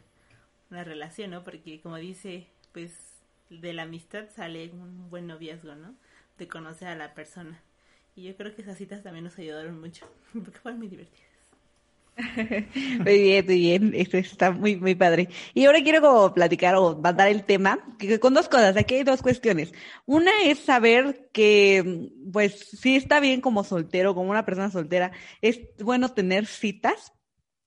una relación, ¿no? Porque como dice, pues de la amistad sale un buen noviazgo, ¿no? De conocer a la persona. Y yo creo que esas citas también nos ayudaron mucho, porque fueron muy divertidas. muy bien, muy bien. Esto está muy, muy padre. Y ahora quiero platicar o mandar el tema con dos cosas. Aquí hay dos cuestiones. Una es saber que, pues, sí está bien como soltero, como una persona soltera, es bueno tener citas.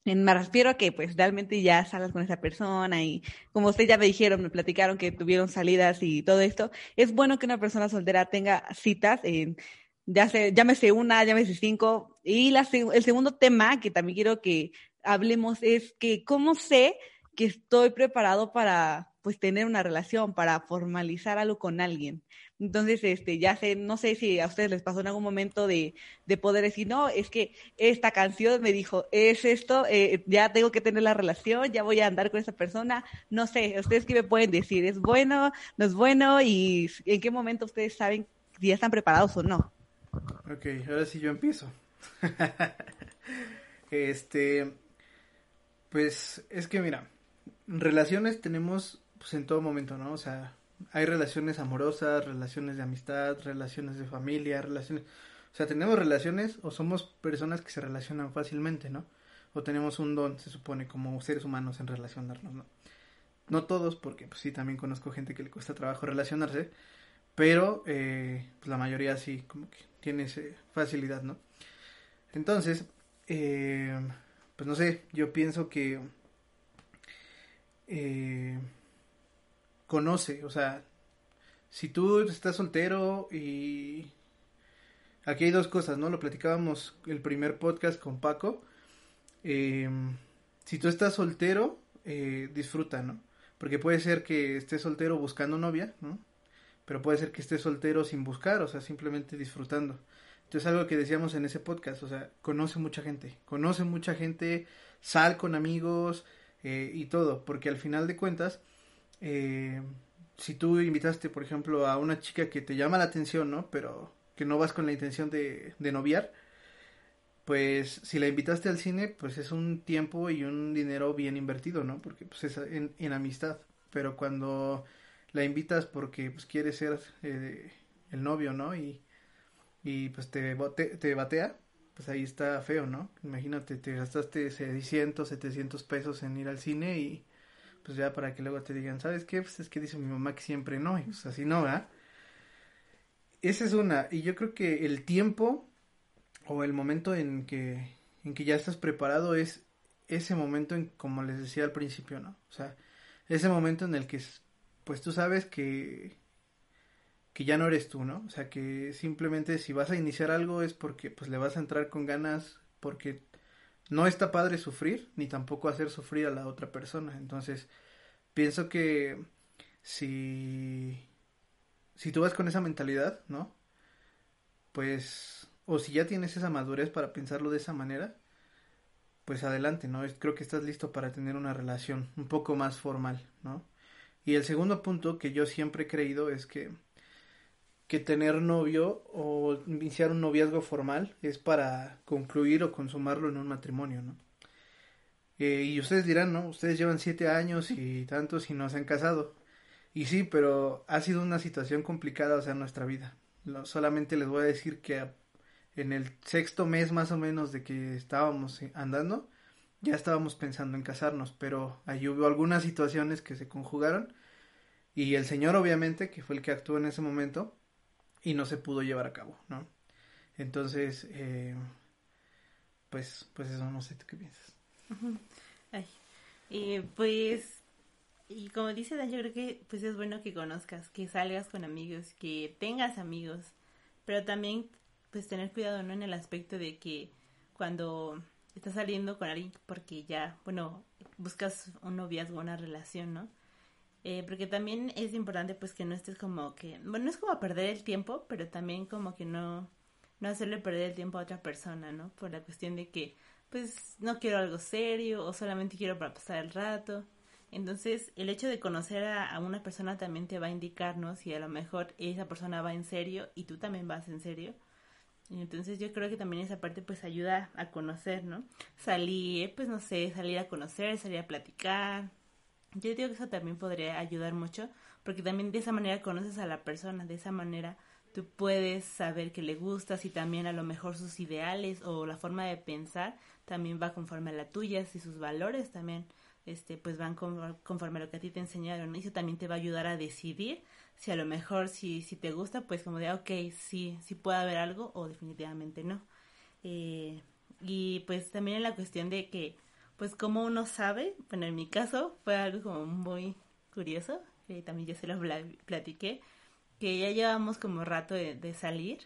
Me refiero a que, pues, realmente ya salgas con esa persona y, como ustedes ya me dijeron, me platicaron que tuvieron salidas y todo esto. Es bueno que una persona soltera tenga citas en ya sé, llámese una, llámese cinco. Y la, el segundo tema que también quiero que hablemos es que cómo sé que estoy preparado para pues tener una relación, para formalizar algo con alguien. Entonces, este, ya sé, no sé si a ustedes les pasó en algún momento de, de poder decir, no, es que esta canción me dijo, es esto, eh, ya tengo que tener la relación, ya voy a andar con esa persona. No sé, ustedes qué me pueden decir, ¿es bueno, no es bueno? ¿Y en qué momento ustedes saben si ya están preparados o no? Ok, ahora sí yo empiezo. este, pues es que mira, relaciones tenemos pues en todo momento, ¿no? O sea, hay relaciones amorosas, relaciones de amistad, relaciones de familia, relaciones, o sea, tenemos relaciones o somos personas que se relacionan fácilmente, ¿no? O tenemos un don, se supone, como seres humanos en relacionarnos, ¿no? No todos, porque pues sí, también conozco gente que le cuesta trabajo relacionarse, pero eh, pues la mayoría sí, como que tiene esa facilidad, ¿no? Entonces, eh, pues no sé, yo pienso que eh, conoce, o sea, si tú estás soltero y aquí hay dos cosas, ¿no? Lo platicábamos el primer podcast con Paco. Eh, si tú estás soltero, disfruta, ¿no? Porque puede ser que estés soltero buscando novia, ¿no? Pero puede ser que estés soltero sin buscar, o sea, simplemente disfrutando. Entonces algo que decíamos en ese podcast, o sea, conoce mucha gente, conoce mucha gente, sal con amigos eh, y todo, porque al final de cuentas, eh, si tú invitaste, por ejemplo, a una chica que te llama la atención, ¿no? Pero que no vas con la intención de, de noviar, pues si la invitaste al cine, pues es un tiempo y un dinero bien invertido, ¿no? Porque pues es en, amistad. Pero cuando la invitas porque pues quieres ser eh, el novio, ¿no? Y, y pues te, te batea, pues ahí está feo, ¿no? Imagínate, te gastaste 600, 700 pesos en ir al cine y pues ya para que luego te digan, ¿sabes qué? Pues es que dice mi mamá que siempre no, y pues así no, ¿verdad? Esa es una, y yo creo que el tiempo o el momento en que, en que ya estás preparado es ese momento en, como les decía al principio, ¿no? O sea, ese momento en el que, pues tú sabes que, que ya no eres tú, ¿no? O sea, que simplemente si vas a iniciar algo es porque, pues le vas a entrar con ganas, porque no está padre sufrir, ni tampoco hacer sufrir a la otra persona. Entonces, pienso que si, si tú vas con esa mentalidad, ¿no? Pues o si ya tienes esa madurez para pensarlo de esa manera, pues adelante, ¿no? Creo que estás listo para tener una relación un poco más formal, ¿no? Y el segundo punto que yo siempre he creído es que, que tener novio o iniciar un noviazgo formal es para concluir o consumarlo en un matrimonio, ¿no? Eh, y ustedes dirán, ¿no? Ustedes llevan siete años y tantos y no se han casado. Y sí, pero ha sido una situación complicada, o sea, en nuestra vida. solamente les voy a decir que en el sexto mes más o menos de que estábamos andando, ya estábamos pensando en casarnos, pero ahí hubo algunas situaciones que se conjugaron y el señor obviamente, que fue el que actuó en ese momento, y no se pudo llevar a cabo, ¿no? Entonces, eh, pues, pues eso, no sé, ¿tú qué piensas? Ay, pues, y como dice Dan, yo creo que pues es bueno que conozcas, que salgas con amigos, que tengas amigos, pero también pues tener cuidado, ¿no? En el aspecto de que cuando estás saliendo con alguien porque ya, bueno, buscas un noviazgo, una relación, ¿no? Eh, porque también es importante pues que no estés como que, bueno, no es como perder el tiempo, pero también como que no, no hacerle perder el tiempo a otra persona, ¿no? Por la cuestión de que, pues, no quiero algo serio o solamente quiero para pasar el rato. Entonces, el hecho de conocer a, a, una persona también te va a indicar, ¿no? Si a lo mejor esa persona va en serio y tú también vas en serio entonces yo creo que también esa parte pues ayuda a conocer, ¿no? Salir, pues no sé, salir a conocer, salir a platicar. Yo digo que eso también podría ayudar mucho, porque también de esa manera conoces a la persona, de esa manera tú puedes saber que le gustas y también a lo mejor sus ideales o la forma de pensar también va conforme a la tuya, y sus valores también este pues van conforme a lo que a ti te enseñaron, y eso también te va a ayudar a decidir si a lo mejor si, si te gusta, pues como de, ok, sí, sí puede haber algo o definitivamente no. Eh, y pues también en la cuestión de que, pues como uno sabe, bueno, en mi caso fue algo como muy curioso, que también ya se lo platiqué, que ya llevamos como rato de, salir,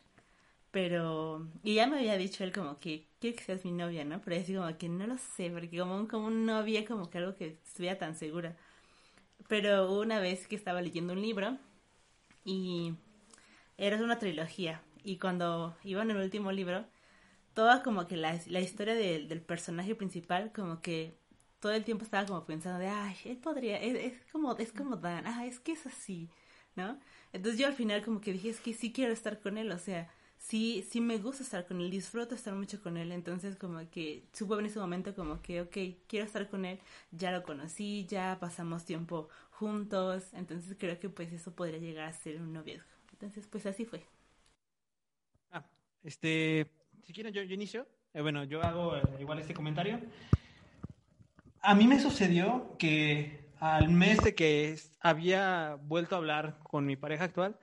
pero, y ya me había dicho él como que quiero que seas mi novia, ¿no? Pero así como que no lo sé, porque como, como no había como que algo que estuviera tan segura. Pero una vez que estaba leyendo un libro, y era una trilogía. Y cuando iban en el último libro, toda como que la, la historia del personaje principal, como que todo el tiempo estaba como pensando de, ay, él podría, es, como, es como Dan, ah, es que es así, ¿no? Entonces yo al final como que dije, es que sí quiero estar con él, o sea, sí, sí me gusta estar con él, disfruto estar mucho con él, entonces como que supo en ese momento como que, ok, quiero estar con él, ya lo conocí, ya pasamos tiempo juntos, entonces creo que pues eso podría llegar a ser un noviazgo. Entonces pues así fue. Ah, este, si quieren yo, inicio, eh, bueno, yo hago eh, igual este comentario. A mí me sucedió que al mes de que había vuelto a hablar con mi pareja actual,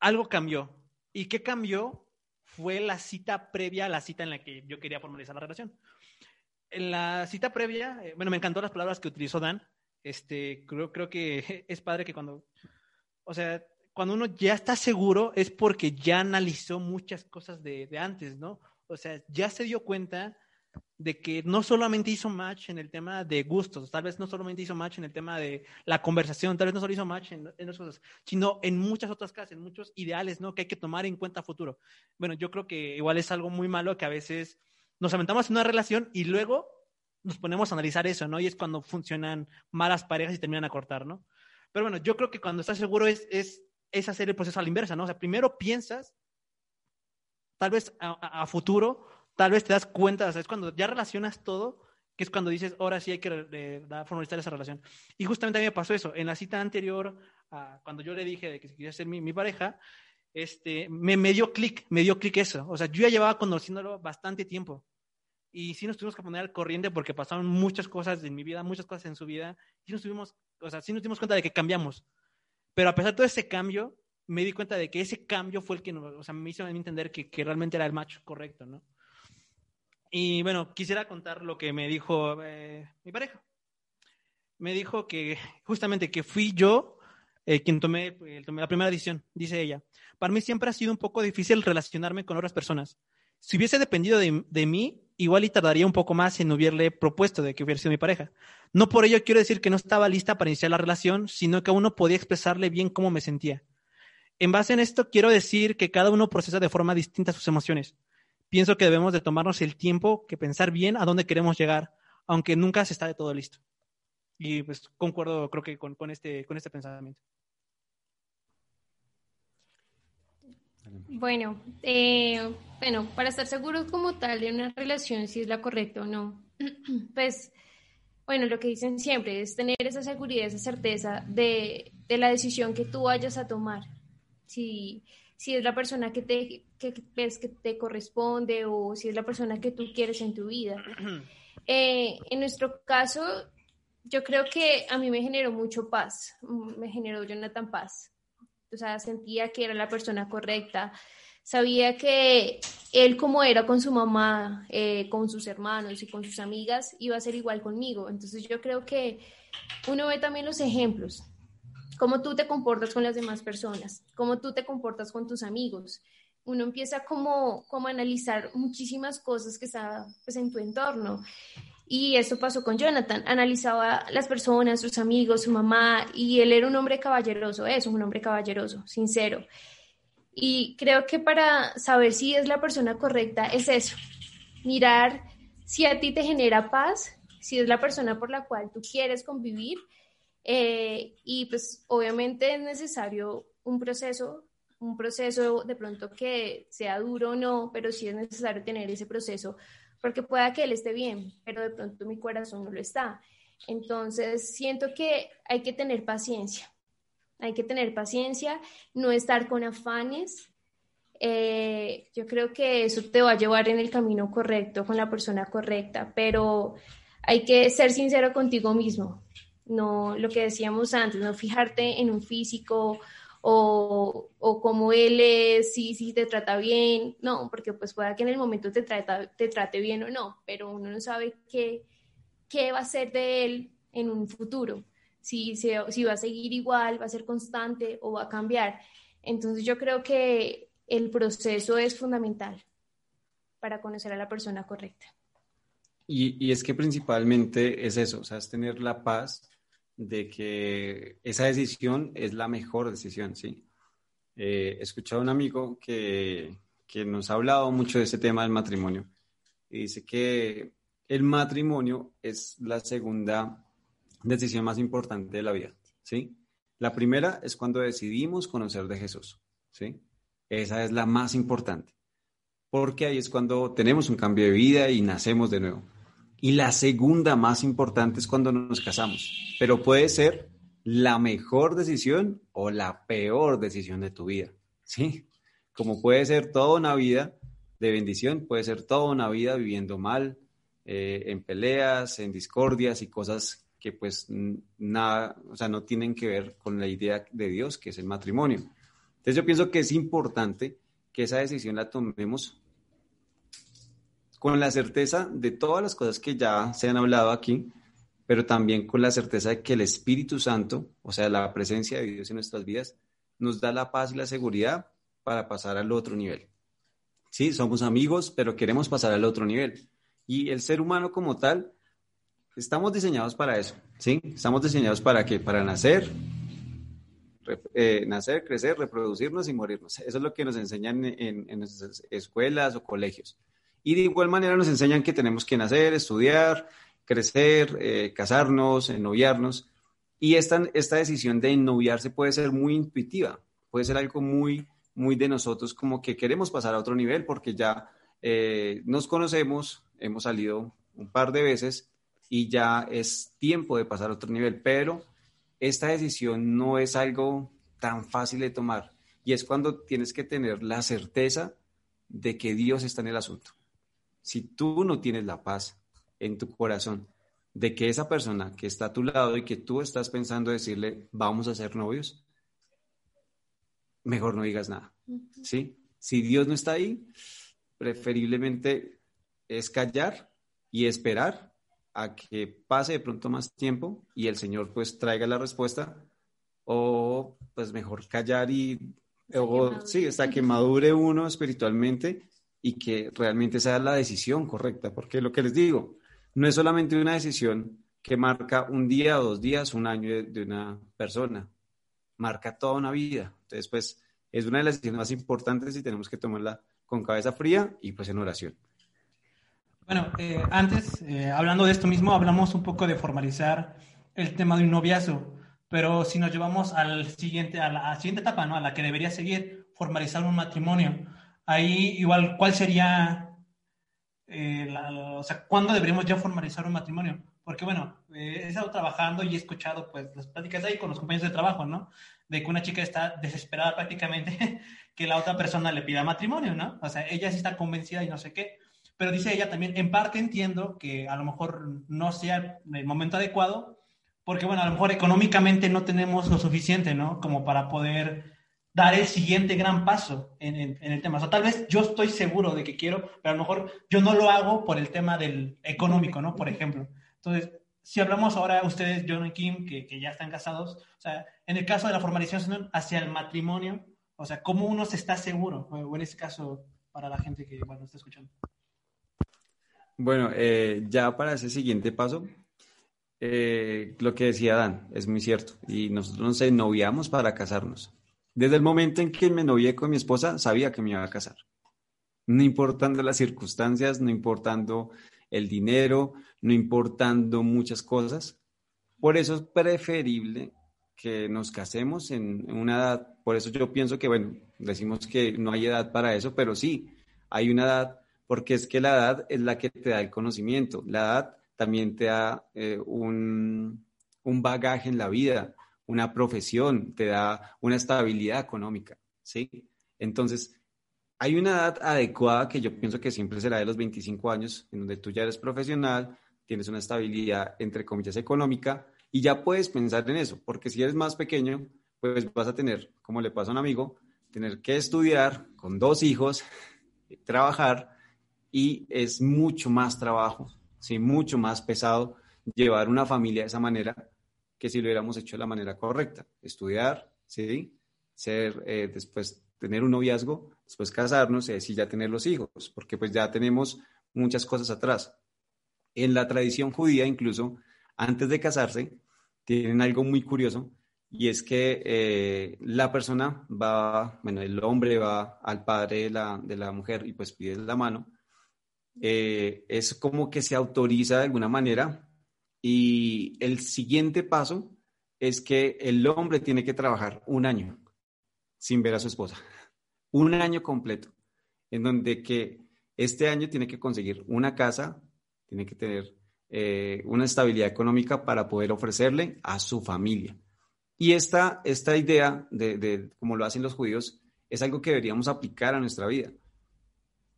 algo cambió. ¿Y qué cambió? Fue la cita previa a la cita en la que yo quería formalizar la relación. En la cita previa, eh, bueno, me encantó las palabras que utilizó Dan, este, creo, creo que es padre que cuando, o sea, cuando uno ya está seguro es porque ya analizó muchas cosas de, de antes, ¿no? O sea, ya se dio cuenta de que no solamente hizo match en el tema de gustos, tal vez no solamente hizo match en el tema de la conversación, tal vez no solo hizo match en, en otras cosas, sino en muchas otras cosas, en muchos ideales, ¿no? Que hay que tomar en cuenta a futuro. Bueno, yo creo que igual es algo muy malo que a veces nos aventamos en una relación y luego nos ponemos a analizar eso, ¿no? Y es cuando funcionan malas parejas y terminan a cortar, ¿no? Pero bueno, yo creo que cuando estás seguro es, es, es hacer el proceso a la inversa, ¿no? O sea, primero piensas, tal vez a, futuro, tal vez te das cuenta, o sea, es cuando ya relacionas todo, que es cuando dices, ahora sí hay que formalizar esa relación. Y justamente a mí me pasó eso. En la cita anterior, cuando yo le dije de que quería ser mi, pareja, este, me, me dio clic, me dio clic eso. O sea, yo ya llevaba conociéndolo bastante tiempo. Y sí nos tuvimos que poner al corriente porque pasaron muchas cosas en mi vida, muchas cosas en su vida. Y nos tuvimos, o sea, sí nos dimos cuenta de que cambiamos. Pero a pesar de todo ese cambio, me di cuenta de que ese cambio fue el que o sea, me hizo entender que, que realmente era el match correcto, ¿no? Y bueno, quisiera contar lo que me dijo eh, mi pareja. Me dijo que justamente que fui yo eh, quien tomé, eh, tomé, la primera decisión, dice ella. Para mí siempre ha sido un poco difícil relacionarme con otras personas. Si hubiese dependido de, de mí, igual y tardaría un poco más en hubiera propuesto de que hubiera sido mi pareja. No por ello quiero decir que no estaba lista para iniciar la relación, sino que aún no podía expresarle bien cómo me sentía. En base en esto, quiero decir que cada uno procesa de forma distinta sus emociones pienso que debemos de tomarnos el tiempo que pensar bien a dónde queremos llegar, aunque nunca se está de todo listo. Y pues concuerdo, creo que con, con este, con este pensamiento. Bueno, eh, bueno, para estar seguros como tal de una relación, si es la correcta o no, pues, bueno, lo que dicen siempre es tener esa seguridad, esa certeza de, de la decisión que tú vayas a tomar. Si, si es la persona que te que ves que te corresponde o si es la persona que tú quieres en tu vida. Eh, en nuestro caso, yo creo que a mí me generó mucho paz, me generó Jonathan paz. O sea, sentía que era la persona correcta, sabía que él como era con su mamá, eh, con sus hermanos y con sus amigas, iba a ser igual conmigo. Entonces yo creo que uno ve también los ejemplos cómo tú te comportas con las demás personas, cómo tú te comportas con tus amigos. Uno empieza como, como a analizar muchísimas cosas que están pues, en tu entorno. Y eso pasó con Jonathan. Analizaba las personas, sus amigos, su mamá, y él era un hombre caballeroso, es un hombre caballeroso, sincero. Y creo que para saber si es la persona correcta es eso, mirar si a ti te genera paz, si es la persona por la cual tú quieres convivir eh, y pues obviamente es necesario un proceso, un proceso de pronto que sea duro o no, pero sí es necesario tener ese proceso porque pueda que él esté bien, pero de pronto mi corazón no lo está. Entonces siento que hay que tener paciencia, hay que tener paciencia, no estar con afanes. Eh, yo creo que eso te va a llevar en el camino correcto, con la persona correcta, pero hay que ser sincero contigo mismo no lo que decíamos antes, no fijarte en un físico o, o como él es, si, si te trata bien, no, porque pues pueda que en el momento te, trata, te trate bien o no, pero uno no sabe qué, qué va a ser de él en un futuro, si, si va a seguir igual, va a ser constante o va a cambiar. Entonces yo creo que el proceso es fundamental para conocer a la persona correcta. Y, y, es que principalmente es eso, o sea, es tener la paz de que esa decisión es la mejor decisión, ¿sí? Eh, he escuchado a un amigo que, que nos ha hablado mucho de ese tema del matrimonio y dice que el matrimonio es la segunda decisión más importante de la vida, ¿sí? La primera es cuando decidimos conocer de Jesús, ¿sí? Esa es la más importante, porque ahí es cuando tenemos un cambio de vida y nacemos de nuevo. Y la segunda más importante es cuando nos casamos, pero puede ser la mejor decisión o la peor decisión de tu vida, ¿sí? Como puede ser toda una vida de bendición, puede ser toda una vida viviendo mal, eh, en peleas, en discordias y cosas que pues nada, o sea, no tienen que ver con la idea de Dios, que es el matrimonio. Entonces yo pienso que es importante que esa decisión la tomemos con la certeza de todas las cosas que ya se han hablado aquí, pero también con la certeza de que el Espíritu Santo, o sea, la presencia de Dios en nuestras vidas, nos da la paz y la seguridad para pasar al otro nivel. Sí, somos amigos, pero queremos pasar al otro nivel. Y el ser humano como tal, estamos diseñados para eso, ¿sí? Estamos diseñados para qué? Para nacer, eh, nacer, crecer, reproducirnos y morirnos. Eso es lo que nos enseñan en, en nuestras escuelas o colegios. Y de igual manera nos enseñan que tenemos que nacer, estudiar, crecer, eh, casarnos, noviarnos. Y esta, esta decisión de noviarse puede ser muy intuitiva, puede ser algo muy, muy de nosotros, como que queremos pasar a otro nivel porque ya eh, nos conocemos, hemos salido un par de veces y ya es tiempo de pasar a otro nivel, pero esta decisión no es algo tan fácil de tomar y es cuando tienes que tener la certeza de que Dios está en el asunto. Si tú no tienes la paz en tu corazón de que esa persona que está a tu lado y que tú estás pensando decirle, vamos a ser novios, mejor no digas nada. ¿Sí? Si Dios no está ahí, preferiblemente es callar y esperar a que pase de pronto más tiempo y el Señor pues traiga la respuesta o pues mejor callar y o, sí, hasta que madure uno espiritualmente y que realmente sea la decisión correcta, porque lo que les digo, no es solamente una decisión que marca un día, dos días, un año de, una persona, marca toda una vida. Entonces, pues es una de las decisiones más importantes y tenemos que tomarla con cabeza fría y pues en oración. Bueno, eh, antes, eh, hablando de esto mismo, hablamos un poco de formalizar el tema de un noviazgo, pero si nos llevamos al siguiente, a la, siguiente etapa, ¿no? A la que debería seguir, formalizar un matrimonio. Ahí igual, ¿cuál sería, eh, o sea, cuándo deberíamos ya formalizar un matrimonio? Porque bueno, he estado trabajando y he escuchado pues las pláticas ahí con los compañeros de trabajo, ¿no? De que una chica está desesperada prácticamente que la otra persona le pida matrimonio, ¿no? O sea, ella sí está convencida y no sé qué pero dice ella también, en parte entiendo que a lo mejor no sea el momento adecuado, porque bueno, a lo mejor económicamente no tenemos lo suficiente, ¿no? Como para poder dar el siguiente gran paso en, el tema. O sea, tal vez yo estoy seguro de que quiero, pero a lo mejor yo no lo hago por el tema del económico, ¿no? Por ejemplo. Entonces, si hablamos ahora ustedes, John y Kim, que, que ya están casados, o sea, en el caso de la formalización hacia el matrimonio, o sea, ¿cómo uno se está seguro? O en este caso, para la gente que, bueno, está escuchando. Bueno, eh, ya para ese siguiente paso, eh, lo que decía Dan es muy cierto. Y nosotros nos noviamos para casarnos. Desde el momento en que me novié con mi esposa, sabía que me iba a casar. No importando las circunstancias, no importando el dinero, no importando muchas cosas. Por eso es preferible que nos casemos en una edad. Por eso yo pienso que, bueno, decimos que no hay edad para eso, pero sí, hay una edad porque es que la edad es la que te da el conocimiento, la edad también te da eh, un, bagaje en la vida, una profesión, te da una estabilidad económica, ¿sí? Entonces, hay una edad adecuada que yo pienso que siempre será de los 25 años, en donde tú ya eres profesional, tienes una estabilidad, entre comillas, económica, y ya puedes pensar en eso, porque si eres más pequeño, pues vas a tener, como le pasa a un amigo, tener que estudiar con dos hijos, trabajar, y es mucho más trabajo, ¿sí? mucho más pesado llevar una familia de esa manera que si lo hubiéramos hecho de la manera correcta. Estudiar, ¿sí? Ser, eh, después tener un noviazgo, después casarnos y así ya tener los hijos, porque pues ya tenemos muchas cosas atrás. En la tradición judía, incluso, antes de casarse, tienen algo muy curioso y es que eh, la persona va, bueno, el hombre va al padre de la, de la mujer y pues pide la mano eh, es como que se autoriza de alguna manera y el siguiente paso es que el hombre tiene que trabajar un año sin ver a su esposa, un año completo, en donde que este año tiene que conseguir una casa, tiene que tener eh, una estabilidad económica para poder ofrecerle a su familia. Y esta, esta idea de, de, como lo hacen los judíos, es algo que deberíamos aplicar a nuestra vida.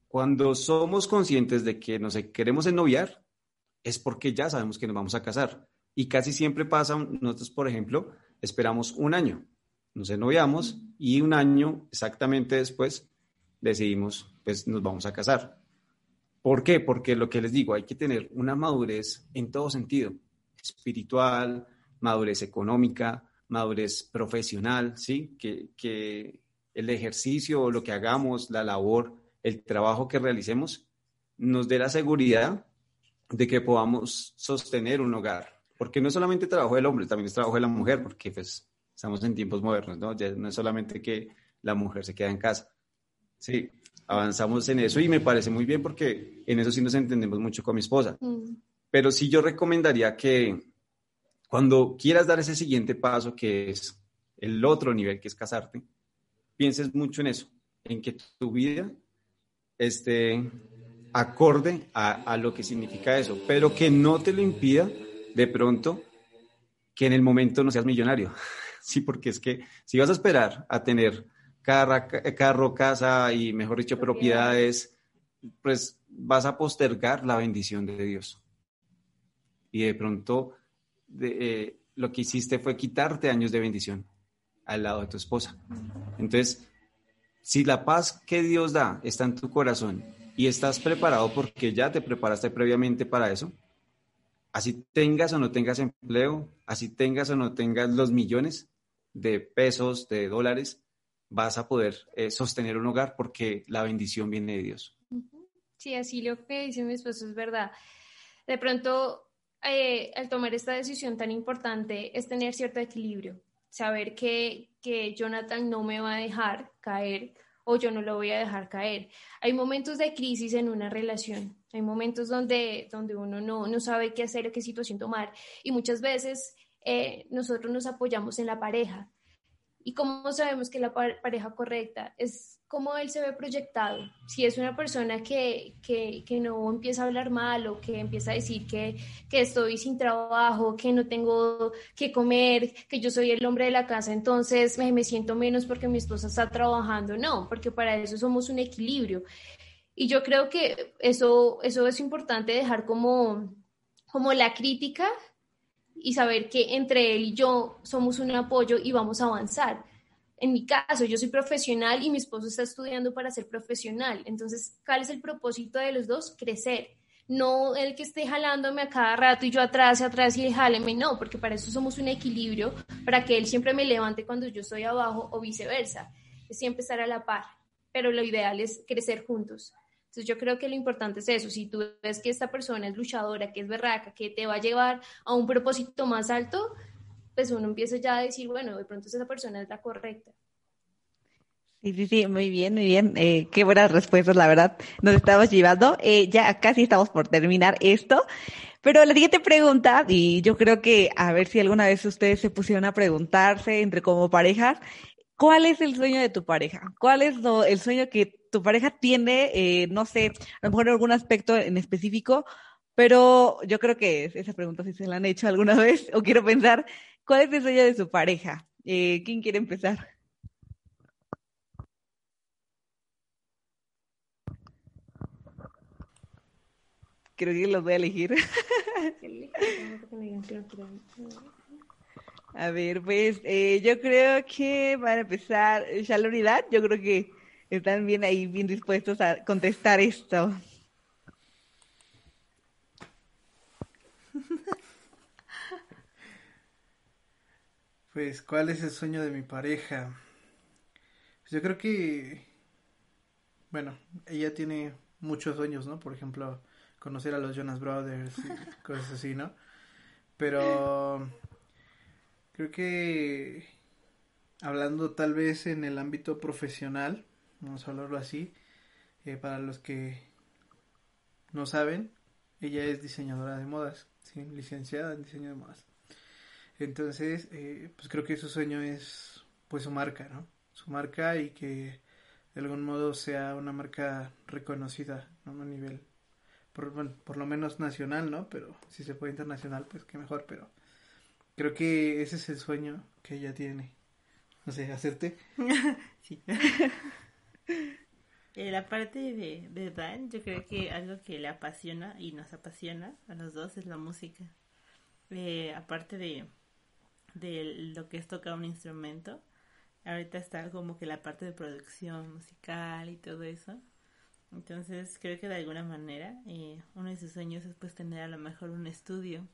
Cuando somos conscientes de que nos queremos ennoviar, es porque ya sabemos que nos vamos a casar. Y casi siempre pasa, nosotros, por ejemplo, esperamos un año, nos ennoviamos y un año exactamente después decidimos, pues nos vamos a casar. ¿Por qué? Porque lo que les digo, hay que tener una madurez en todo sentido, espiritual, madurez económica, madurez profesional, ¿sí? Que, que el ejercicio lo que hagamos, la labor, el trabajo que realicemos nos dé la seguridad de que podamos sostener un hogar. Porque no es solamente trabajo del hombre, también es trabajo de la mujer, porque pues estamos en tiempos modernos, ¿no? Ya no es solamente que la mujer se queda en casa. Sí, avanzamos en eso y me parece muy bien porque en eso sí nos entendemos mucho con mi esposa. Mm. Pero sí yo recomendaría que cuando quieras dar ese siguiente paso, que es el otro nivel, que es casarte, pienses mucho en eso, en que tu vida esté acorde a, lo que significa eso, pero que no te lo impida de pronto que en el momento no seas millonario. Sí, porque es que si vas a esperar a tener carro, carro casa y, mejor dicho, propiedades, pues vas a postergar la bendición de Dios. Y de pronto eh, lo que hiciste fue quitarte años de bendición al lado de tu esposa. Entonces, si la paz que Dios da está en tu corazón y estás preparado porque ya te preparaste previamente para eso, así tengas o no tengas empleo, así tengas o no tengas los millones de pesos, de dólares, vas a poder eh, sostener un hogar porque la bendición viene de Dios. Sí, así lo que dice mi esposo es verdad. De pronto, eh, al tomar esta decisión tan importante es tener cierto equilibrio saber que, que Jonathan no me va a dejar caer o yo no lo voy a dejar caer. Hay momentos de crisis en una relación, hay momentos donde, donde uno no, no sabe qué hacer qué situación tomar y muchas veces eh, nosotros nos apoyamos en la pareja. ¿Y cómo sabemos que la pareja correcta es cómo él se ve proyectado. Si es una persona que, que, que, no empieza a hablar mal o que empieza a decir que, que, estoy sin trabajo, que no tengo que comer, que yo soy el hombre de la casa, entonces me, me siento menos porque mi esposa está trabajando. No, porque para eso somos un equilibrio. Y yo creo que eso, eso es importante dejar como, como la crítica y saber que entre él y yo somos un apoyo y vamos a avanzar en mi caso, yo soy profesional y mi esposo está estudiando para ser profesional. Entonces, ¿cuál es el propósito de los dos? Crecer. No el que esté jalándome a cada rato y yo atrás y atrás y jáleme, no, porque para eso somos un equilibrio, para que él siempre me levante cuando yo estoy abajo o viceversa. Es siempre estar a la par, pero lo ideal es crecer juntos. Entonces yo creo que lo importante es eso, si tú ves que esta persona es luchadora, que es berraca, que te va a llevar a un propósito más alto, pues uno empieza ya a decir, bueno, de pronto esa persona es la correcta. Sí, sí, sí, muy bien, muy bien. Eh, qué buenas respuestas, la verdad. Nos estamos llevando. Eh, ya casi estamos por terminar esto. Pero la siguiente pregunta, y yo creo que a ver si alguna vez ustedes se pusieron a preguntarse entre como parejas, ¿cuál es el sueño de tu pareja? ¿Cuál es el sueño que tu pareja tiene? Eh, no sé, a lo mejor algún aspecto en específico, pero yo creo que esa pregunta si se la han hecho alguna vez o quiero pensar ¿Cuál es el sueño de su pareja? Eh, ¿Quién quiere empezar? Creo que los voy a elegir. a ver, pues eh, yo creo que van a empezar Shaloridad. Yo creo que están bien ahí, bien dispuestos a contestar esto. Pues, ¿cuál es el sueño de mi pareja? Pues yo creo que, bueno, ella tiene muchos sueños, ¿no? Por ejemplo, conocer a los Jonas Brothers y cosas así, ¿no? Pero creo que hablando tal vez en el ámbito profesional, vamos a hablarlo así, eh, para los que no saben, ella es diseñadora de modas, ¿sí? licenciada en diseño de modas. Entonces, eh, pues creo que su sueño es pues su marca, ¿no? Su marca y que de algún modo sea una marca reconocida, ¿no? A nivel, por, bueno, por lo menos nacional, ¿no? Pero si se puede internacional, pues qué mejor, pero creo que ese es el sueño que ella tiene. No sé, hacerte. sí. Eh, la parte de, de yo creo que algo que le apasiona y nos apasiona a los dos es la música. Eh, aparte de, de lo que es tocar un instrumento. Ahorita está como que la parte de producción musical y todo eso. Entonces creo que de alguna manera eh, uno de sus sueños es pues tener a lo mejor un estudio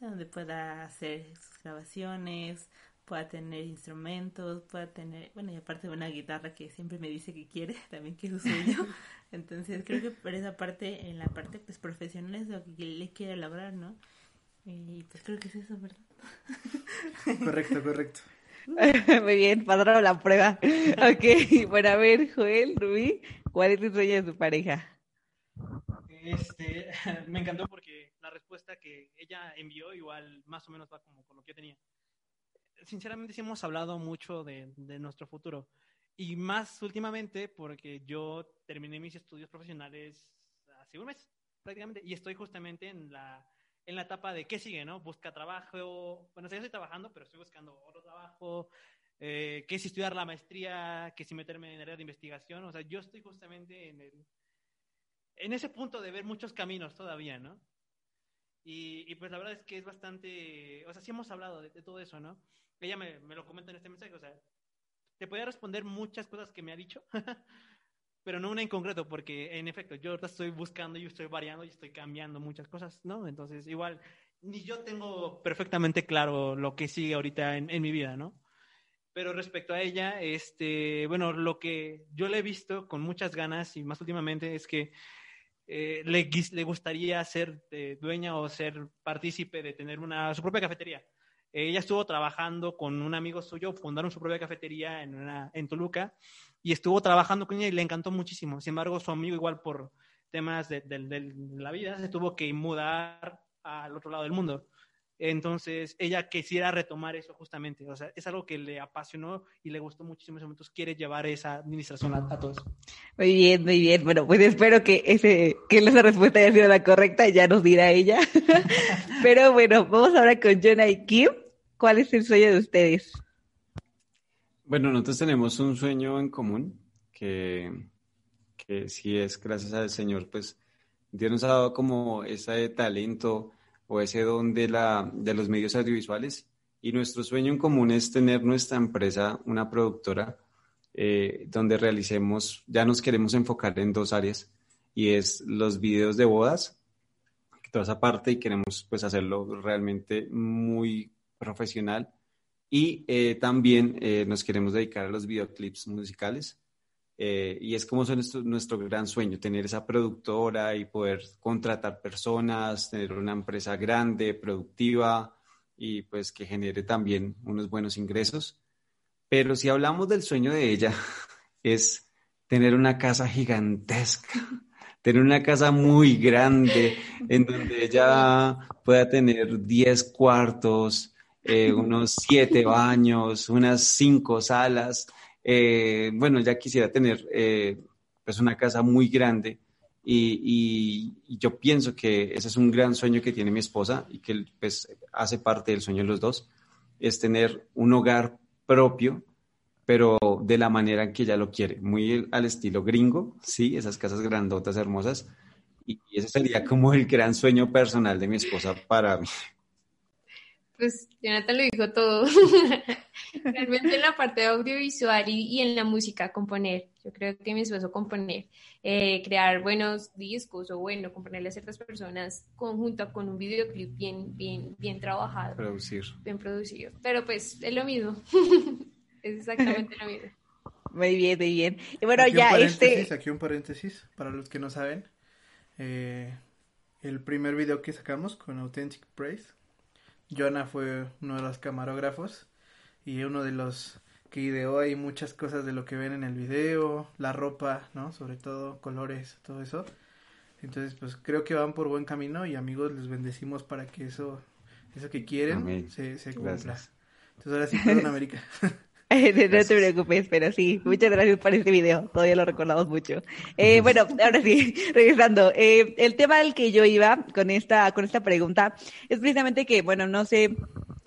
donde pueda hacer sus grabaciones, pueda tener instrumentos, pueda tener, bueno, y aparte de una guitarra que siempre me dice que quiere, también que es su sueño. Entonces creo que por esa parte, en la parte pues profesional es lo que le quiere lograr, ¿no? Y pues creo que es eso, ¿verdad? Correcto, correcto. Muy bien, pasaron la prueba. Ok, bueno, a ver, Joel, Rubí, ¿cuál es el sueño de su pareja? Este, me encantó porque la respuesta que ella envió igual más o menos va como con lo que yo tenía. Sinceramente sí hemos hablado mucho de, de nuestro futuro y más últimamente porque yo terminé mis estudios profesionales hace un mes prácticamente y estoy justamente en la en la etapa de qué sigue, ¿no? Busca trabajo, bueno, ya estoy trabajando, pero estoy buscando otro trabajo, eh, qué si estudiar la maestría, qué si meterme en área de investigación, o sea, yo estoy justamente en el, en ese punto de ver muchos caminos todavía, ¿no? Y, y pues la verdad es que es bastante, o sea, sí hemos hablado de, de todo eso, ¿no? Ella me, me, lo comenta en este mensaje, o sea, te podía responder muchas cosas que me ha dicho, pero no una en concreto, porque en efecto, yo ahorita estoy buscando, yo estoy variando y estoy cambiando muchas cosas, ¿no? Entonces, igual, ni yo tengo perfectamente claro lo que sigue ahorita en, en mi vida, ¿no? Pero respecto a ella, este, bueno, lo que yo le he visto con muchas ganas y más últimamente es que eh, le, le, gustaría ser eh, dueña o ser partícipe de tener una, su propia cafetería. Ella estuvo trabajando con un amigo suyo, fundaron su propia cafetería en, una, en Toluca y estuvo trabajando con ella y le encantó muchísimo. Sin embargo, su amigo igual por temas de, de, la vida se tuvo que mudar al otro lado del mundo. Entonces, ella quisiera retomar eso justamente. O sea, es algo que le apasionó y le gustó muchísimo. Entonces, quiere llevar esa administración a, a todos. Muy bien, muy bien. Bueno, pues espero que ese, que esa respuesta haya sido la correcta. Ya nos dirá ella. Pero bueno, vamos ahora con Jonah y Kim. ¿Cuál es el sueño de ustedes? Bueno, nosotros tenemos un sueño en común que, que si es gracias al Señor, pues Dios nos ha dado como ese talento o ese don de, la, de los medios audiovisuales. Y nuestro sueño en común es tener nuestra empresa, una productora, eh, donde realicemos, ya nos queremos enfocar en dos áreas, y es los videos de bodas, toda esa parte, y queremos pues hacerlo realmente muy profesional. Y eh, también eh, nos queremos dedicar a los videoclips musicales. Eh, y es como nuestro, nuestro gran sueño, tener esa productora y poder contratar personas, tener una empresa grande, productiva y pues que genere también unos buenos ingresos. Pero si hablamos del sueño de ella, es tener una casa gigantesca, tener una casa muy grande en donde ella pueda tener 10 cuartos, eh, unos 7 baños, unas 5 salas. Eh, bueno, ya quisiera tener eh, pues una casa muy grande y, yo pienso que ese es un gran sueño que tiene mi esposa y que pues hace parte del sueño de los dos, es tener un hogar propio, pero de la manera en que ella lo quiere, muy al estilo gringo, sí, esas casas grandotas, hermosas, y ese sería como el gran sueño personal de mi esposa para mí. Pues Jonathan lo dijo todo. Realmente en la parte audiovisual y, y, en la música, componer. Yo creo que mi esposo componer, eh, crear buenos discos o bueno, componerle a ciertas personas conjunto con un videoclip bien, bien, bien trabajado. Producir. Bien producido. Pero pues es lo mismo. es exactamente lo mismo. Muy bien, muy bien. Y bueno, aquí ya este... Aquí un paréntesis, para los que no saben. Eh, el primer video que sacamos con Authentic Praise Jonah fue uno de los camarógrafos y uno de los que ideó ahí muchas cosas de lo que ven en el video, la ropa, ¿no? Sobre todo colores, todo eso. Entonces, pues creo que van por buen camino y amigos, les bendecimos para que eso, eso que quieren Amén. se, se cumpla. Gracias. Entonces ahora sí, perdón América. no te preocupes, pero sí, muchas gracias por este video, todavía lo recordamos mucho. Eh, bueno, ahora sí, regresando, eh, el tema al que yo iba con esta, con esta pregunta es precisamente que, bueno, no sé,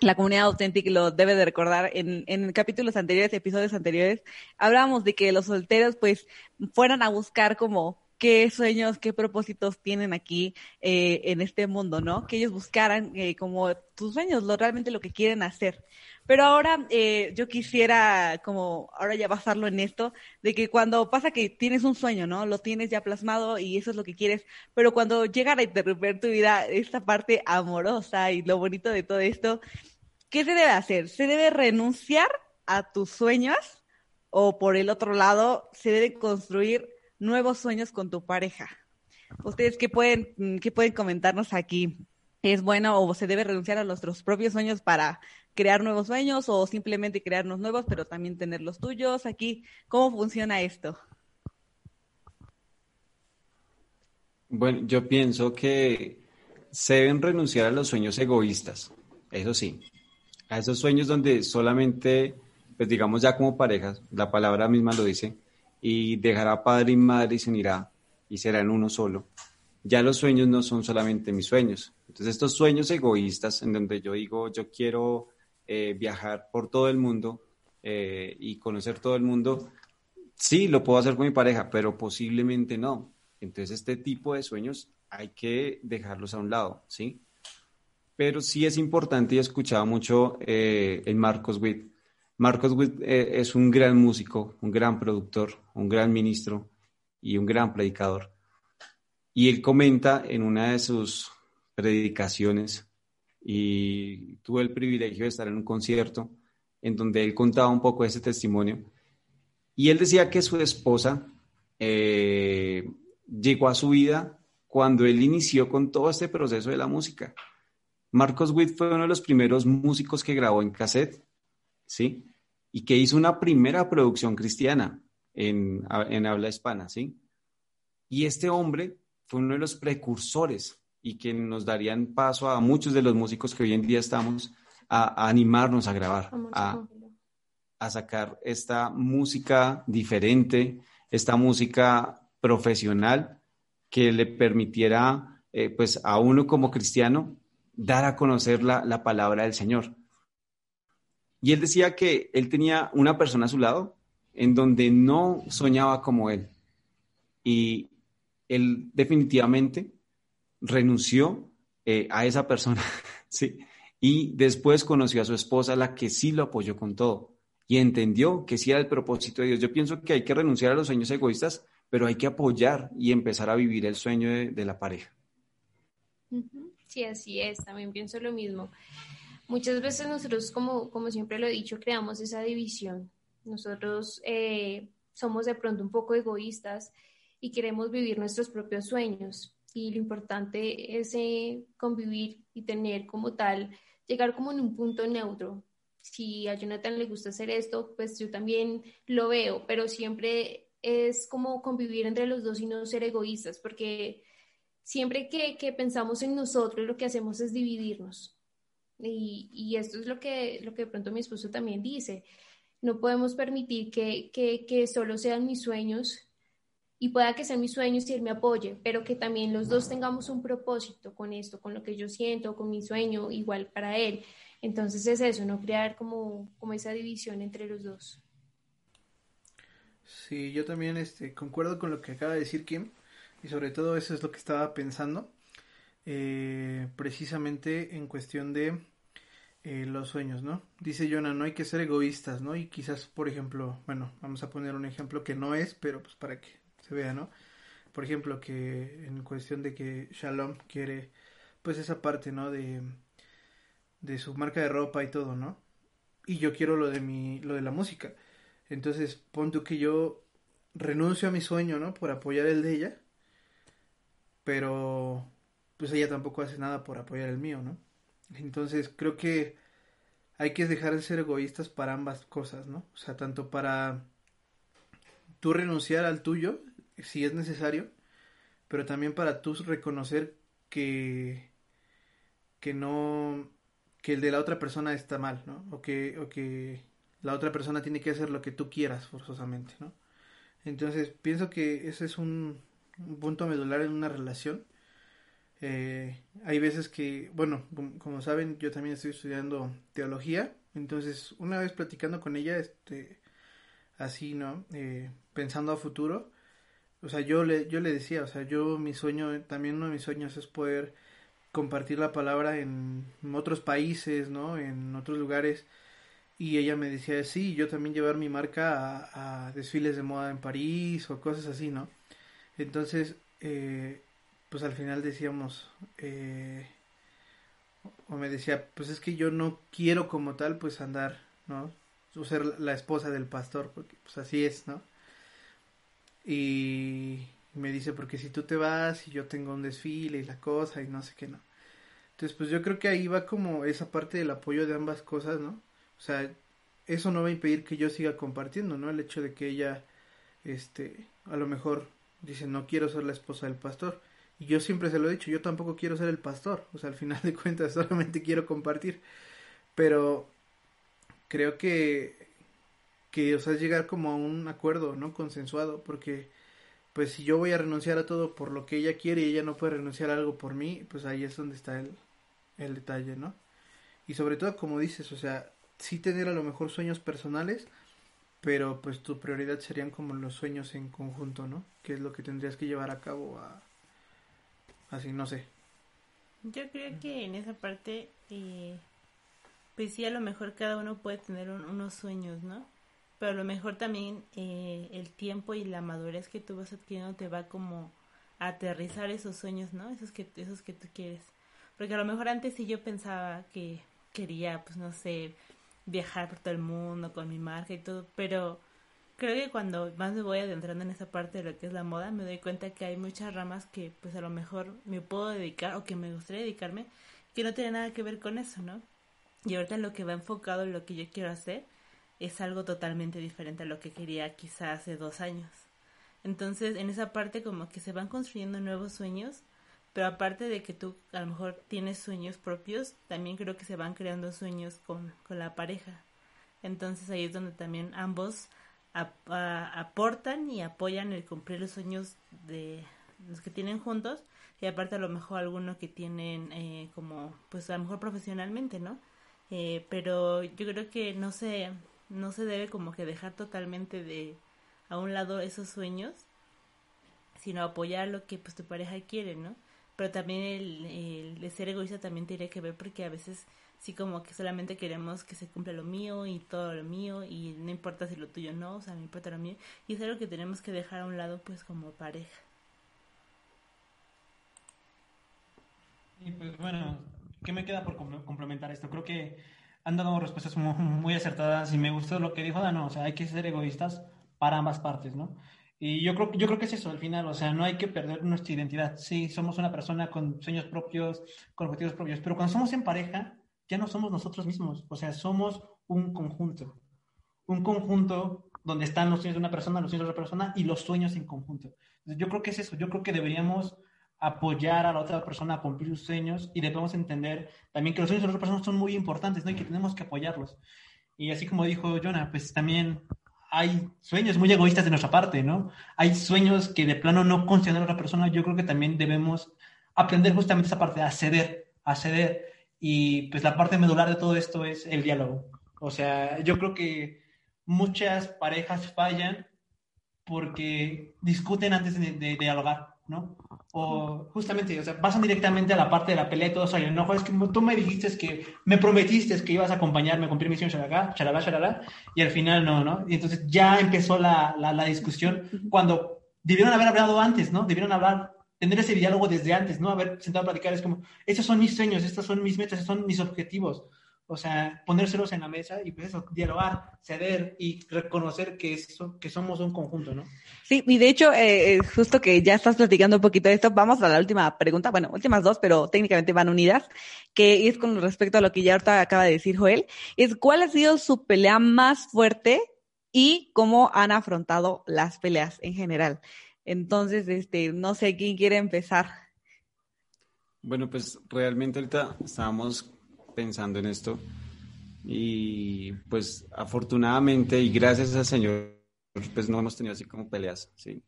la comunidad auténtica lo debe de recordar, en, en capítulos anteriores, episodios anteriores, hablábamos de que los solteros pues fueran a buscar como qué sueños, qué propósitos tienen aquí eh, en este mundo, ¿no? Que ellos buscaran eh, como tus sueños, lo, realmente lo que quieren hacer. Pero ahora eh, yo quisiera como ahora ya basarlo en esto, de que cuando pasa que tienes un sueño, ¿no? Lo tienes ya plasmado y eso es lo que quieres, pero cuando llega a interrumpir tu vida esta parte amorosa y lo bonito de todo esto, ¿qué se debe hacer? ¿Se debe renunciar a tus sueños o por el otro lado, se debe construir nuevos sueños con tu pareja? ¿Ustedes qué pueden, mm, qué pueden comentarnos aquí? ¿Es bueno o se debe renunciar a nuestros propios sueños para crear nuevos sueños o simplemente crearnos nuevos, pero también tener los tuyos? Aquí, ¿cómo funciona esto? Bueno, yo pienso que se deben renunciar a los sueños egoístas, eso sí, a esos sueños donde solamente, pues digamos ya como parejas, la palabra misma lo dice, y dejará padre y madre y se unirá y serán uno solo. Ya los sueños no son solamente mis sueños. Entonces estos sueños egoístas en donde yo digo, yo quiero eh, viajar por todo el mundo eh, y conocer todo el mundo, sí, lo puedo hacer con mi pareja, pero posiblemente no. Entonces este tipo de sueños hay que dejarlos a un lado, ¿sí? Pero sí es importante y he escuchado mucho eh, en Marcos Witt. Marcos Witt eh, es un gran músico, un gran productor, un gran ministro y un gran predicador. Y él comenta en una de sus predicaciones, y tuve el privilegio de estar en un concierto en donde él contaba un poco ese testimonio, y él decía que su esposa eh, llegó a su vida cuando él inició con todo este proceso de la música. Marcos Witt fue uno de los primeros músicos que grabó en cassette, ¿sí? Y que hizo una primera producción cristiana en, habla hispana, ¿sí? Y este hombre fue uno de los precursores y que nos darían paso a muchos de los músicos que hoy en día estamos a, animarnos a grabar, a, a sacar esta música diferente, esta música profesional que le permitiera, eh, pues, a uno como cristiano dar a conocer la, la palabra del Señor. Y él decía que él tenía una persona a su lado en donde no soñaba como él. Y él definitivamente renunció eh, a esa persona, ¿sí? Y después conoció a su esposa, la que sí lo apoyó con todo y entendió que sí era el propósito de Dios. Yo pienso que hay que renunciar a los sueños egoístas pero hay que apoyar y empezar a vivir el sueño de, la pareja. Sí, así es, también pienso lo mismo. Muchas veces nosotros, como, como siempre lo he dicho, creamos esa división. Nosotros eh, somos de pronto un poco egoístas y queremos vivir nuestros propios sueños. Y lo importante es eh, convivir y tener como tal, llegar como en un punto neutro. Si a Jonathan le gusta hacer esto, pues yo también lo veo, pero siempre es como convivir entre los dos y no ser egoístas, porque siempre que, que pensamos en nosotros, lo que hacemos es dividirnos. Y, esto es lo que, lo que de pronto mi esposo también dice. No podemos permitir que, que, que solo sean mis sueños y pueda que sean mis sueños y él me apoye, pero que también los dos tengamos un propósito con esto, con lo que yo siento, con mi sueño, igual para él. Entonces es eso, no crear como, como esa división entre los dos. Sí, yo también este, concuerdo con lo que acaba de decir Kim y sobre todo eso es lo que estaba pensando eh, precisamente en cuestión de eh, los sueños, ¿no? Dice Jonah, no hay que ser egoístas, ¿no? Y quizás, por ejemplo, bueno, vamos a poner un ejemplo que no es, pero pues para que se vea, ¿no? Por ejemplo, que en cuestión de que Shalom quiere, pues esa parte, ¿no? De, de su marca de ropa y todo, ¿no? Y yo quiero lo de mi, lo de la música. Entonces, pon tú que yo renuncio a mi sueño, ¿no? Por apoyar el de ella. Pero, pues ella tampoco hace nada por apoyar el mío, ¿no? Entonces, creo que hay que dejar de ser egoístas para ambas cosas, ¿no? O sea, tanto para tú renunciar al tuyo, si es necesario, pero también para tú reconocer que, que no, que el de la otra persona está mal, ¿no? O que, o que la otra persona tiene que hacer lo que tú quieras forzosamente, ¿no? Entonces, pienso que ese es un, punto medular en una relación. Eh, hay veces que, bueno, como, saben, yo también estoy estudiando teología, entonces una vez platicando con ella, este, así, ¿no? Eh, pensando a futuro, o sea, yo le, yo le decía, o sea, yo mi sueño, también uno de mis sueños es poder compartir la palabra en otros países, ¿no? En otros lugares y ella me decía, sí, yo también llevar mi marca a, desfiles de moda en París o cosas así, ¿no? Entonces, eh, pues al final decíamos, eh, o me decía, pues es que yo no quiero como tal, pues andar, ¿no? O ser la esposa del pastor, porque pues así es, ¿no? Y me dice, porque si tú te vas y yo tengo un desfile y la cosa y no sé qué, ¿no? Entonces, pues yo creo que ahí va como esa parte del apoyo de ambas cosas, ¿no? O sea, eso no va a impedir que yo siga compartiendo, ¿no? El hecho de que ella, este, a lo mejor dice, no quiero ser la esposa del pastor. Y yo siempre se lo he dicho, yo tampoco quiero ser el pastor. O sea, al final de cuentas solamente quiero compartir. Pero creo que, que, o sea, llegar como a un acuerdo, ¿no? Consensuado, porque pues si yo voy a renunciar a todo por lo que ella quiere y ella no puede renunciar a algo por mí, pues ahí es donde está el, el detalle, ¿no? Y sobre todo, como dices, o sea, sí tener a lo mejor sueños personales, pero pues tu prioridad serían como los sueños en conjunto, ¿no? Que es lo que tendrías que llevar a cabo a... Así, no sé. Yo creo que en esa parte, eh, pues sí, a lo mejor cada uno puede tener unos sueños, ¿no? Pero a lo mejor también eh, el tiempo y la madurez que tú vas adquiriendo te va como a aterrizar esos sueños, ¿no? Esos que, esos que tú quieres. Porque a lo mejor antes sí yo pensaba que quería, pues no sé, viajar por todo el mundo con mi marca y todo, pero creo que cuando más me voy adentrando en esa parte de lo que es la moda, me doy cuenta que hay muchas ramas que pues a lo mejor me puedo dedicar o que me gustaría dedicarme que no tiene nada que ver con eso, ¿no? Y ahorita lo que va enfocado en lo que yo quiero hacer es algo totalmente diferente a lo que quería quizá hace dos años. Entonces, en esa parte como que se van construyendo nuevos sueños, pero aparte de que tú a lo mejor tienes sueños propios, también creo que se van creando sueños con, con la pareja. Entonces ahí es donde también ambos aportan y apoyan el cumplir los sueños de los que tienen juntos y aparte a lo mejor algunos que tienen eh, como pues a lo mejor profesionalmente, ¿no? Eh, pero yo creo que no se no se debe como que dejar totalmente de a un lado esos sueños, sino apoyar lo que pues tu pareja quiere, ¿no? Pero también el, el ser egoísta también tiene que ver porque a veces sí como que solamente queremos que se cumpla lo mío y todo lo mío y no importa si lo tuyo no, o sea, no importa lo mío y es algo que tenemos que dejar a un lado pues como pareja. Y pues bueno, ¿qué me queda por complementar esto? Creo que han dado respuestas muy, acertadas y me gustó lo que dijo Dano, o sea, hay que ser egoístas para ambas partes, ¿no? Y yo creo, yo creo que es eso al final, o sea, no hay que perder nuestra identidad. Sí, somos una persona con sueños propios, con objetivos propios, pero cuando somos en pareja, ya no somos nosotros mismos, o sea, somos un conjunto. Un conjunto donde están los sueños de una persona, los sueños de otra persona y los sueños en conjunto. yo creo que es eso, yo creo que deberíamos apoyar a la otra persona a cumplir sus sueños y debemos entender también que los sueños de la otra persona son muy importantes, ¿no? Y que tenemos que apoyarlos. Y así como dijo Jonah, pues también hay sueños muy egoístas de nuestra parte, ¿no? Hay sueños que de plano no consideran a otra persona. Yo creo que también debemos aprender justamente esa parte, a ceder, a ceder. Y pues la parte medular de todo esto es el diálogo. O sea, yo creo que muchas parejas fallan porque discuten antes de, de dialogar, ¿no? O justamente, o sea, pasan directamente a la parte de la pelea y todo eso. No, es que tú me dijiste que me prometiste que ibas a acompañarme a cumplir misión, shalala, shalala, shalala, y al final no, ¿no? Y entonces ya empezó la, la, la discusión cuando debieron haber hablado antes, ¿no? Debieron hablar, tener ese diálogo desde antes, ¿no? Haber sentado a platicar, es como, estos son mis sueños, estos son mis metas, estos son mis objetivos o sea, ponérselos en la mesa y pues eso, dialogar, ceder y reconocer que, eso, que somos un conjunto, ¿no? Sí, y de hecho, eh, justo que ya estás platicando un poquito de esto, vamos a la última pregunta, bueno, últimas dos, pero técnicamente van unidas, que es con respecto a lo que ya ahorita acaba de decir Joel, es cuál ha sido su pelea más fuerte y cómo han afrontado las peleas en general. Entonces, este, no sé quién quiere empezar. Bueno, pues realmente ahorita estábamos pensando en esto. Y pues afortunadamente y gracias al Señor, pues no hemos tenido así como peleas, ¿sí?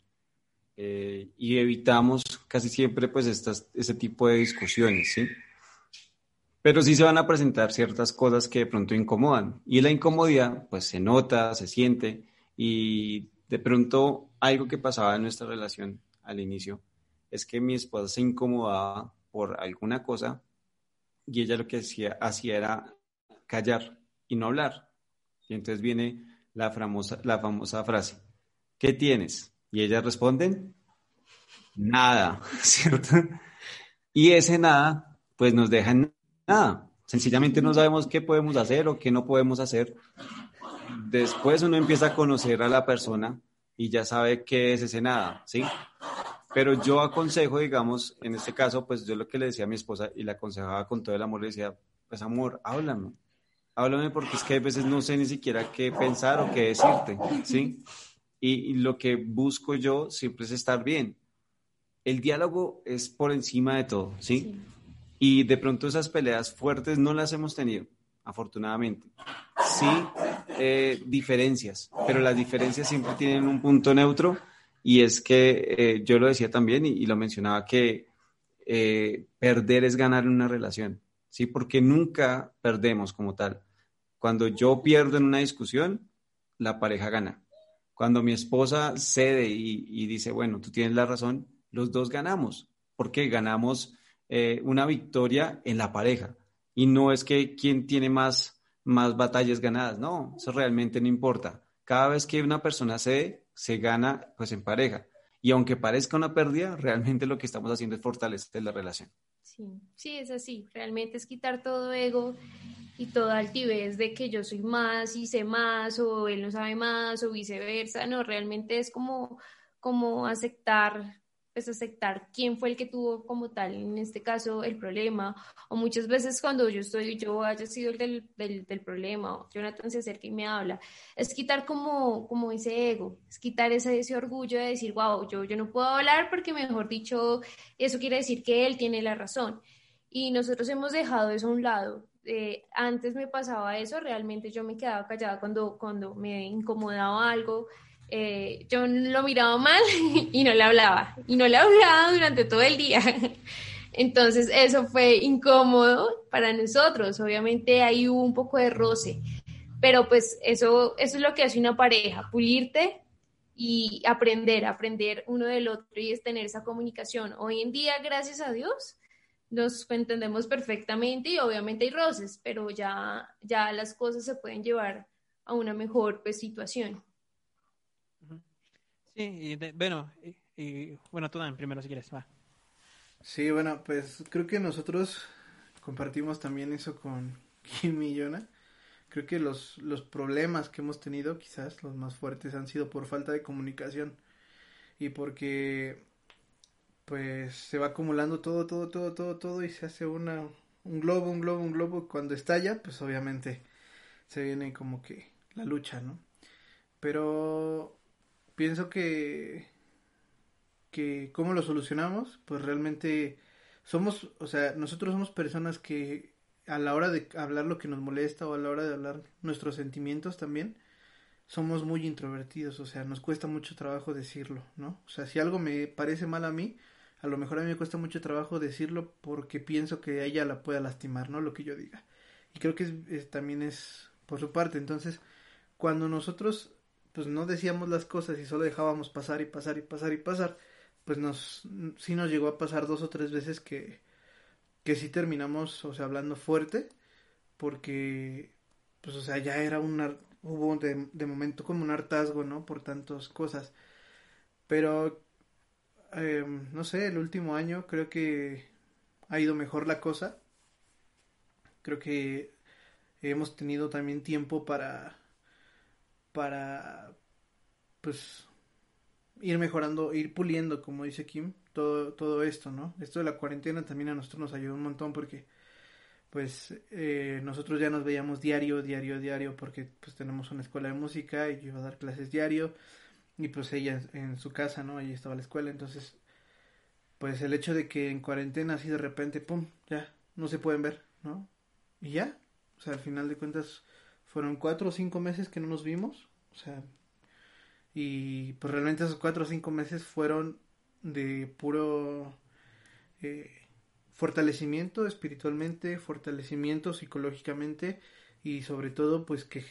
Eh, y evitamos casi siempre pues estas, ese tipo de discusiones, ¿sí? Pero sí se van a presentar ciertas cosas que de pronto incomodan. Y la incomodidad pues se nota, se siente y de pronto algo que pasaba en nuestra relación al inicio es que mi esposa se incomodaba por alguna cosa y ella lo que hacía, hacía era callar y no hablar. Y entonces viene la famosa, la famosa frase, ¿qué tienes? Y ellas responden, nada, ¿cierto? Y ese nada, pues nos deja en nada. Sencillamente no sabemos qué podemos hacer o qué no podemos hacer. Después uno empieza a conocer a la persona y ya sabe qué es ese nada, ¿sí? Pero yo aconsejo, digamos, en este caso, pues yo lo que le decía a mi esposa y la aconsejaba con todo el amor, le decía, pues amor, háblame, háblame porque es que a veces no sé ni siquiera qué pensar o qué decirte, ¿sí? Y, y lo que busco yo siempre es estar bien. El diálogo es por encima de todo, ¿sí? sí y de pronto esas peleas fuertes no las hemos tenido, afortunadamente. Sí, eh, diferencias, pero las diferencias siempre tienen un punto neutro y es que eh, yo lo decía también y, lo mencionaba que eh, perder es ganar en una relación, ¿sí? Porque nunca perdemos como tal. Cuando yo pierdo en una discusión, la pareja gana. Cuando mi esposa cede y, dice, bueno, tú tienes la razón, los dos ganamos, porque ganamos una victoria en la pareja. Y no es que quien tiene más, más batallas ganadas, no, eso realmente no importa. Cada vez que una persona se, se gana, pues en pareja. Y aunque parezca una pérdida, realmente lo que estamos haciendo es fortalecer la relación. Sí, sí, es así. Realmente es quitar todo ego y toda altivez de que yo soy más y sé más o él no sabe más o viceversa. No, realmente es como, como aceptar aceptar quién fue el que tuvo como tal, en este caso, el problema, o muchas veces cuando yo estoy, yo haya sido el del, del, del problema, o Jonathan se acerca y me habla, es quitar como, como ese ego, es quitar ese, ese orgullo de decir, wow, yo, yo no puedo hablar porque mejor dicho, eso quiere decir que él tiene la razón. Y nosotros hemos dejado eso a un lado. Eh, antes me pasaba eso, realmente yo me quedaba callada cuando, cuando me incomodaba algo, eh, yo lo miraba mal y no le hablaba. Y no le hablaba durante todo el día. Entonces eso fue incómodo para nosotros. Obviamente ahí hubo un poco de roce. Pero pues eso, eso es lo que hace una pareja, pulirte y aprender, aprender uno del otro y es tener esa comunicación. Hoy en día, gracias a Dios, nos entendemos perfectamente y obviamente hay roces, pero ya, ya las cosas se pueden llevar a una mejor pues, situación. Sí, y bueno, y, bueno, tú Dan primero si quieres, va. Sí, bueno, pues creo que nosotros compartimos también eso con Kim y Yona. Creo que los, los problemas que hemos tenido, quizás los más fuertes, han sido por falta de comunicación y porque pues se va acumulando todo, todo, todo, todo, todo y se hace una, un globo, un globo, un globo. Cuando estalla, pues obviamente se viene como que la lucha, ¿no? Pero pienso que que cómo lo solucionamos, pues realmente somos, o sea, nosotros somos personas que a la hora de hablar lo que nos molesta o a la hora de hablar nuestros sentimientos también, somos muy introvertidos, o sea, nos cuesta mucho trabajo decirlo, ¿no? O sea, si algo me parece mal a mí, a lo mejor a mí me cuesta mucho trabajo decirlo porque pienso que ella la pueda lastimar, ¿no? Lo que yo diga. Y creo que también es por su parte. Entonces, cuando nosotros pues no decíamos las cosas y solo dejábamos pasar y pasar y pasar y pasar, pues nos, sí nos llegó a pasar dos o tres veces que, que sí terminamos, o sea, hablando fuerte, porque, pues, o sea, ya era un, hubo de, de momento como un hartazgo, ¿no? Por tantas cosas. Pero, eh, no sé, el último año creo que ha ido mejor la cosa. Creo que hemos tenido también tiempo para para pues ir mejorando, ir puliendo, como dice Kim, todo, todo esto, ¿no? Esto de la cuarentena también a nosotros nos ayudó un montón porque pues eh, nosotros ya nos veíamos diario, diario, diario, porque pues tenemos una escuela de música y yo iba a dar clases diario y pues ella en su casa, ¿no? Ella estaba la escuela, entonces pues el hecho de que en cuarentena así de repente, ¡pum!, ya, no se pueden ver, ¿no? Y ya, o sea, al final de cuentas fueron cuatro o cinco meses que no nos vimos, o sea, y pues realmente esos cuatro o cinco meses fueron de puro eh, fortalecimiento espiritualmente, fortalecimiento psicológicamente y sobre todo pues que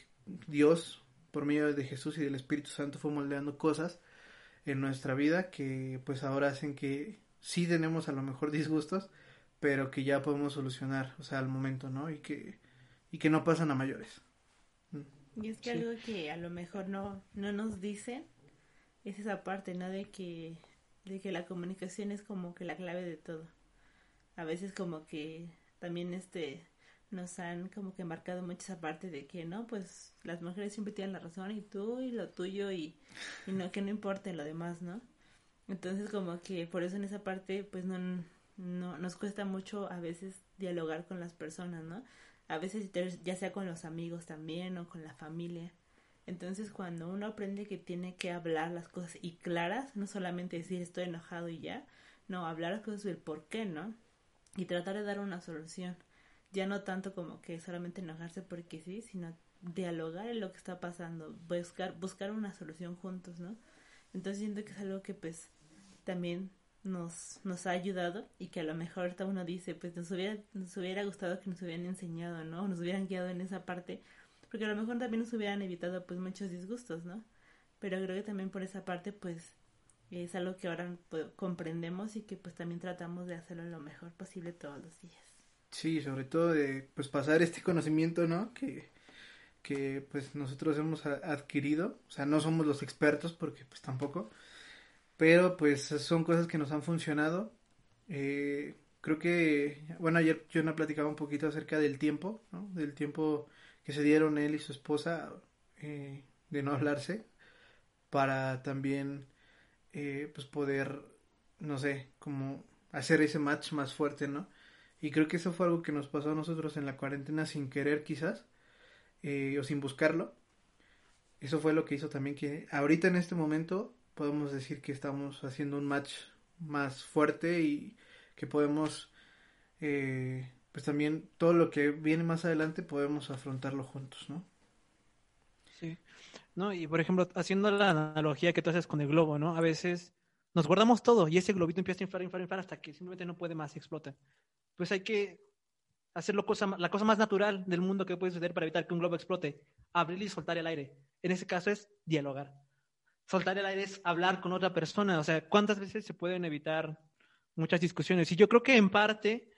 Dios por medio de Jesús y del Espíritu Santo fue moldeando cosas en nuestra vida que pues ahora hacen que sí tenemos a lo mejor disgustos, pero que ya podemos solucionar, o sea, al momento, ¿no? Y que, y que no pasan a mayores. Y es que algo que a lo mejor no, no nos dicen es esa parte, ¿no? De que, de que la comunicación es como que la clave de todo. A veces como que también este nos han como que marcado mucho esa parte de que no, pues las mujeres siempre tienen la razón y tú y lo tuyo y, y no que no importe lo demás, ¿no? Entonces como que por eso en esa parte pues no, no nos cuesta mucho a veces dialogar con las personas, ¿no? A veces ya sea con los amigos también o con la familia. Entonces cuando uno aprende que tiene que hablar las cosas y claras, no solamente decir estoy enojado y ya, no, hablar las cosas del por qué, ¿no? Y tratar de dar una solución. Ya no tanto como que solamente enojarse porque sí, sino dialogar en lo que está pasando, buscar, buscar una solución juntos, ¿no? Entonces siento que es algo que pues también nos, nos ha ayudado y que a lo mejor ahorita uno dice, pues nos hubiera, gustado que nos hubieran enseñado, ¿no? Nos hubieran guiado en esa parte, porque a lo mejor también nos hubieran evitado pues muchos disgustos, ¿no? Pero creo que también por esa parte pues es algo que ahora pues, comprendemos y que pues también tratamos de hacerlo lo mejor posible todos los días. Sí, sobre todo de pues pasar este conocimiento, ¿no? Que, que pues nosotros hemos adquirido, o sea, no somos los expertos porque pues tampoco, pero pues son cosas que nos han funcionado. Eh, creo que, bueno, ayer yo no platicaba un poquito acerca del tiempo, ¿no? Del tiempo que se dieron él y su esposa eh, de no hablarse para también eh, pues poder, no sé, como hacer ese match más fuerte, ¿no? Y creo que eso fue algo que nos pasó a nosotros en la cuarentena sin querer quizás, o sin buscarlo. Eso fue lo que hizo también que ahorita en este momento podemos decir que estamos haciendo un match más fuerte y que podemos, eh, pues también todo lo que viene más adelante podemos afrontarlo juntos, ¿no? Sí. No, y por ejemplo, haciendo la analogía que tú haces con el globo, ¿no? A veces nos guardamos todo y ese globito empieza a inflar, inflar, inflar hasta que simplemente no puede más explota. Pues hay que hacer cosa, la cosa más natural del mundo que puede suceder para evitar que un globo explote, abrir y soltar el aire. En ese caso es dialogar soltar el aire es hablar con otra persona. O sea, ¿cuántas veces se pueden evitar muchas discusiones? Y yo creo que en parte,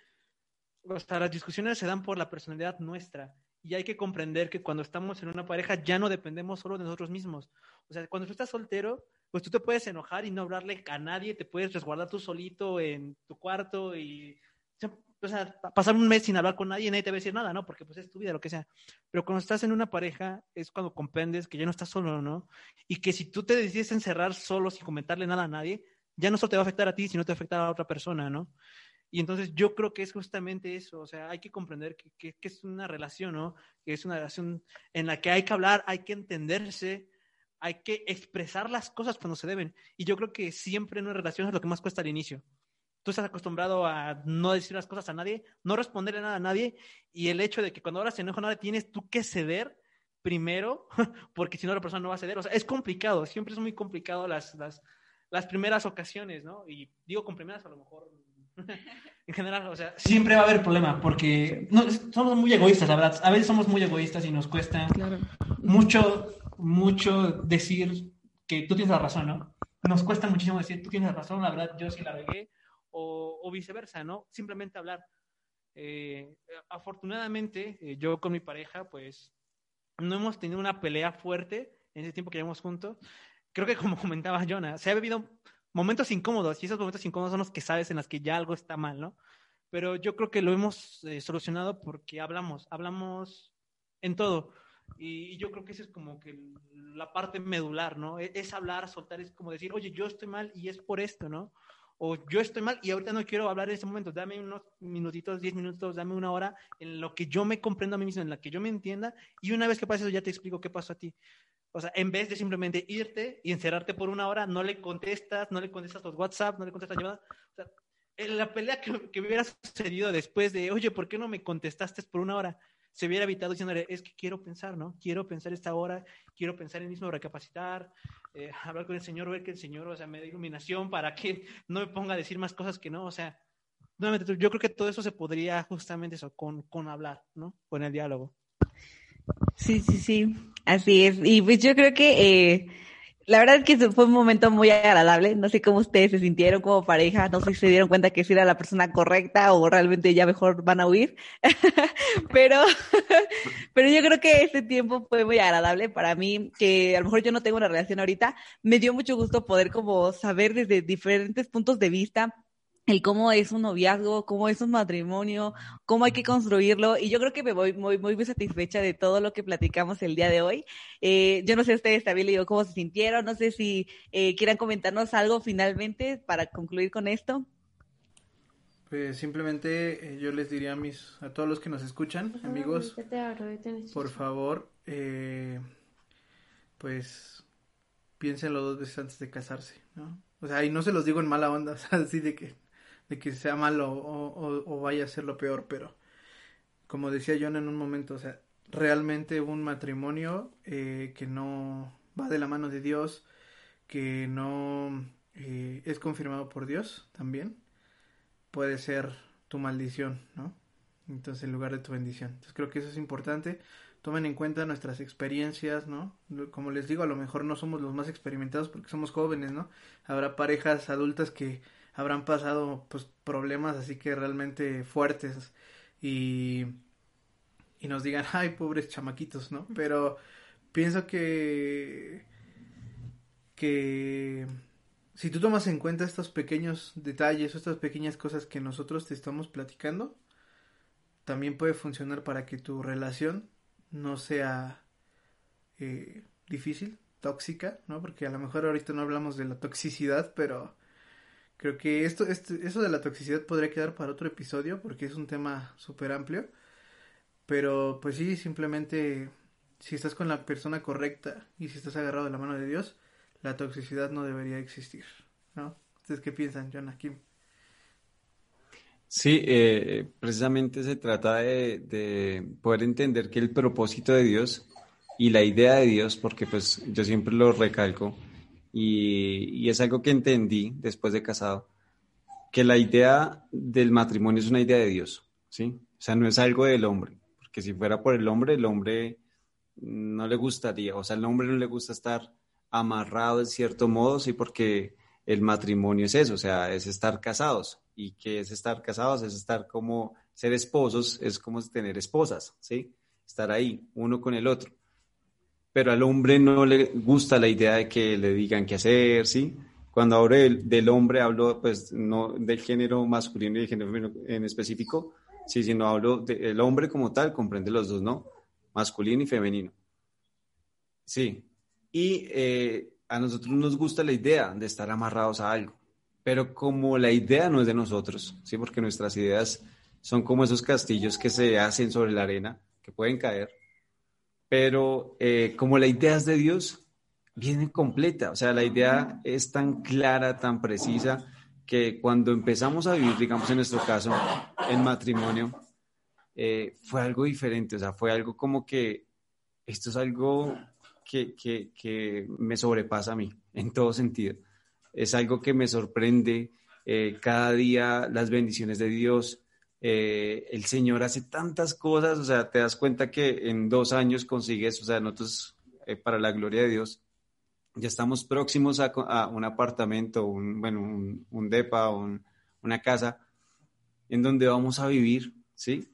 o sea, las discusiones se dan por la personalidad nuestra. Y hay que comprender que cuando estamos en una pareja ya no dependemos solo de nosotros mismos. O sea, cuando tú estás soltero, pues tú te puedes enojar y no hablarle a nadie, te puedes resguardar tú solito en tu cuarto y pasar un mes sin hablar con nadie nadie te va a decir nada, ¿no? Porque pues es tu vida, lo que sea. Pero cuando estás en una pareja es cuando comprendes que ya no estás solo, ¿no? Y que si tú te decides encerrar solo sin comentarle nada a nadie, ya no solo te va a afectar a ti, sino te va a otra persona, ¿no? Y entonces yo creo que es justamente eso, o sea, hay que comprender que, que, que es una relación, ¿no? Que es una relación en la que hay que hablar, hay que entenderse, hay que expresar las cosas cuando se deben. Y yo creo que siempre en una relación es lo que más cuesta al inicio tú estás acostumbrado a no decir las cosas a nadie, no responderle nada a nadie, y el hecho de que cuando ahora se enoja nada tienes tú que ceder primero, porque si no la persona no va a ceder. O sea, es complicado, siempre es muy complicado las, las, las primeras ocasiones, ¿no? Y digo con primeras a lo mejor en general, o sea, siempre va a haber problema porque no, somos muy egoístas, la verdad. A veces somos muy egoístas y nos cuesta mucho, mucho decir que tú tienes la razón, ¿no? Nos cuesta muchísimo decir, tú tienes la razón, la verdad, yo sí la regué, o, viceversa, ¿no? Simplemente hablar. Eh, afortunadamente, eh, yo con mi pareja, pues, no hemos tenido una pelea fuerte en ese tiempo que llevamos juntos. Creo que como comentaba Jonah, se ha vivido momentos incómodos y esos momentos incómodos son los que sabes en los que ya algo está mal, ¿no? Pero yo creo que lo hemos eh, solucionado porque hablamos, hablamos en todo. Y, yo creo que esa es como que la parte medular, ¿no? Es, es, hablar, soltar, es como decir, oye, yo estoy mal y es por esto, ¿no? O yo estoy mal y ahorita no quiero hablar en ese momento, dame unos minutitos, diez minutos, dame una hora en lo que yo me comprendo a mí mismo, en la que yo me entienda y una vez que pase eso ya te explico qué pasó a ti. O sea, en vez de simplemente irte y encerrarte por una hora, no le contestas, no le contestas los WhatsApp, no le contestas llamadas. O sea, en la pelea que, que hubiera sucedido después de, oye, ¿por qué no me contestaste por una hora? Se hubiera evitado diciéndole, es que quiero pensar, ¿no? Quiero pensar esta hora, quiero pensar en mismo recapacitar, eh, hablar con el Señor, ver que el Señor, o sea, me dé iluminación para que no me ponga a decir más cosas que no, o sea, nuevamente, yo creo que todo eso se podría justamente eso, con, con hablar, ¿no? Con el diálogo. Sí, sí, sí, así es. Y pues yo creo que eh, la verdad es que fue un momento muy agradable. No sé cómo ustedes se sintieron como pareja. No sé si se dieron cuenta que si era la persona correcta o realmente ya mejor van a huir. pero, pero yo creo que este tiempo fue muy agradable para mí, que a lo mejor yo no tengo una relación ahorita. Me dio mucho gusto poder como saber desde diferentes puntos de vista el cómo es un noviazgo, cómo es un matrimonio, cómo hay que construirlo. Y yo creo que me voy muy, muy, muy satisfecha de todo lo que platicamos el día de hoy. Eh, yo no sé ustedes también le digo cómo se sintieron, no sé si eh, quieran comentarnos algo finalmente para concluir con esto. Pues simplemente eh, yo les diría a mis a todos los que nos escuchan, amigos, por favor, pues piénsenlo dos veces antes de casarse, ¿no? O sea, y no se los digo en mala onda, o sea, así de que de que sea malo o, vaya a ser lo peor, pero como decía John en un momento, o sea, realmente un matrimonio eh, que no va de la mano de Dios, que no eh, es confirmado por Dios también, puede ser tu maldición, ¿no? Entonces, en lugar de tu bendición. Entonces, creo que eso es importante. Tomen en cuenta nuestras experiencias, ¿no? Como les digo, a lo mejor no somos los más experimentados porque somos jóvenes, ¿no? Habrá parejas adultas que habrán pasado pues problemas así que realmente fuertes y, y nos digan, ay, pobres chamaquitos, ¿no? Pero pienso que, que si tú tomas en cuenta estos pequeños detalles, estas pequeñas cosas que nosotros te estamos platicando, también puede funcionar para que tu relación no sea eh, difícil, tóxica, ¿no? Porque a lo mejor ahorita no hablamos de la toxicidad, pero Creo que esto, esto, eso de la toxicidad podría quedar para otro episodio porque es un tema súper amplio. Pero pues sí, simplemente si estás con la persona correcta y si estás agarrado de la mano de Dios, la toxicidad no debería existir. ¿no? ¿Ustedes qué piensan, John Kim? Sí, eh, precisamente se trata de, de, poder entender que el propósito de Dios y la idea de Dios, porque pues yo siempre lo recalco, y, es algo que entendí después de casado, que la idea del matrimonio es una idea de Dios, ¿sí? O sea, no es algo del hombre, porque si fuera por el hombre, el hombre no le gustaría, o sea, al hombre no le gusta estar amarrado en cierto modo, sí, porque el matrimonio es eso, o sea, es estar casados. ¿Y qué es estar casados? Es estar como ser esposos, es como tener esposas, ¿sí? Estar ahí, uno con el otro pero al hombre no le gusta la idea de que le digan qué hacer, ¿sí? Cuando hablo del, hombre, hablo pues no del género masculino y del género en específico, sí, sino hablo del hombre como tal, comprende los dos, ¿no? Masculino y femenino. Sí, y eh, a nosotros nos gusta la idea de estar amarrados a algo, pero como la idea no es de nosotros, ¿sí? Porque nuestras ideas son como esos castillos que se hacen sobre la arena, que pueden caer, pero eh, como la idea es de Dios, viene completa, o sea, la idea es tan clara, tan precisa, que cuando empezamos a vivir, digamos en nuestro caso, en matrimonio, eh, fue algo diferente, o sea, fue algo como que esto es algo que, que, que me sobrepasa a mí, en todo sentido. Es algo que me sorprende eh, cada día, las bendiciones de Dios, eh, el Señor hace tantas cosas, o sea, te das cuenta que en dos años consigues, o sea, nosotros, eh, para la gloria de Dios, ya estamos próximos a, un apartamento, un, bueno, un, depa, una casa en donde vamos a vivir, ¿sí?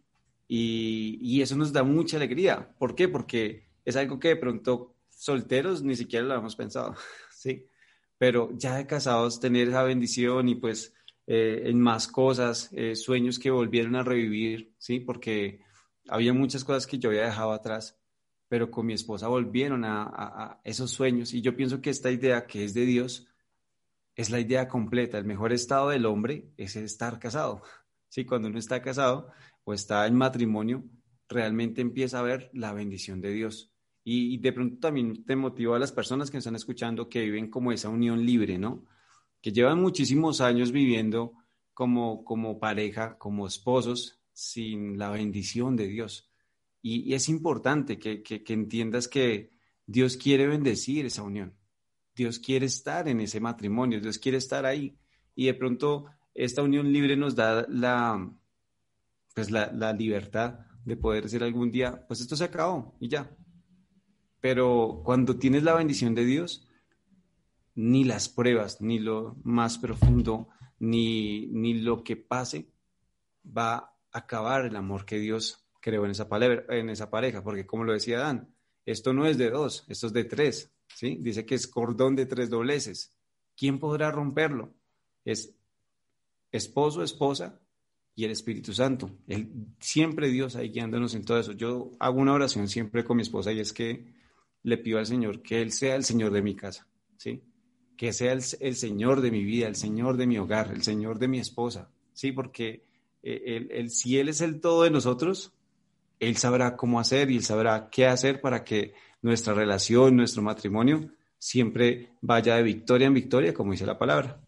Y, y, eso nos da mucha alegría. ¿Por qué? Porque es algo que de pronto solteros ni siquiera lo hemos pensado, ¿sí? Pero ya de casados tener esa bendición y pues eh, en más cosas, eh, sueños que volvieron a revivir, ¿sí? Porque había muchas cosas que yo había dejado atrás, pero con mi esposa volvieron a, esos sueños y yo pienso que esta idea que es de Dios es la idea completa. El mejor estado del hombre es estar casado, ¿sí? Cuando uno está casado o está en matrimonio, realmente empieza a ver la bendición de Dios. Y, y de pronto también te motiva a las personas que nos están escuchando que viven como esa unión libre, ¿no? que llevan muchísimos años viviendo como, como pareja, como esposos, sin la bendición de Dios. Y, es importante que, entiendas que Dios quiere bendecir esa unión. Dios quiere estar en ese matrimonio, Dios quiere estar ahí. Y de pronto esta unión libre nos da la, pues la, la libertad de poder decir algún día, pues esto se acabó y ya. Pero cuando tienes la bendición de Dios, ni las pruebas, ni lo más profundo, ni, ni lo que pase va a acabar el amor que Dios creó en esa, pareja, porque como lo decía Dan, esto no es de dos, esto es de tres, ¿sí? Dice que es cordón de tres dobleces. ¿Quién podrá romperlo? Es esposo, esposa y el Espíritu Santo. Él, siempre Dios ahí guiándonos en todo eso. Yo hago una oración siempre con mi esposa y es que le pido al Señor que Él sea el Señor de mi casa, ¿sí? Que sea el, Señor de mi vida, el Señor de mi hogar, el Señor de mi esposa, ¿sí? Porque eh, él, si Él es el todo de nosotros, Él sabrá cómo hacer y Él sabrá qué hacer para que nuestra relación, nuestro matrimonio, siempre vaya de victoria en victoria, como dice la palabra.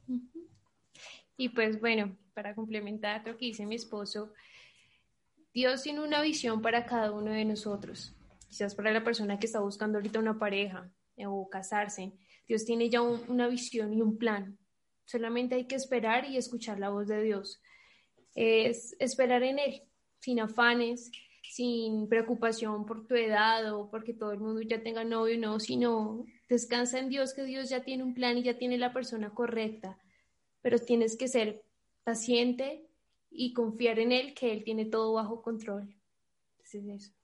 Y pues bueno, para complementar lo que dice mi esposo, Dios tiene una visión para cada uno de nosotros. Quizás para la persona que está buscando ahorita una pareja eh, o casarse, Dios tiene ya una visión y un plan. Solamente hay que esperar y escuchar la voz de Dios. Es esperar en Él, sin afanes, sin preocupación por tu edad o porque todo el mundo ya tenga novio, no, sino descansa en Dios, que Dios ya tiene un plan y ya tiene la persona correcta, pero tienes que ser paciente y confiar en Él, que Él tiene todo bajo control. eso.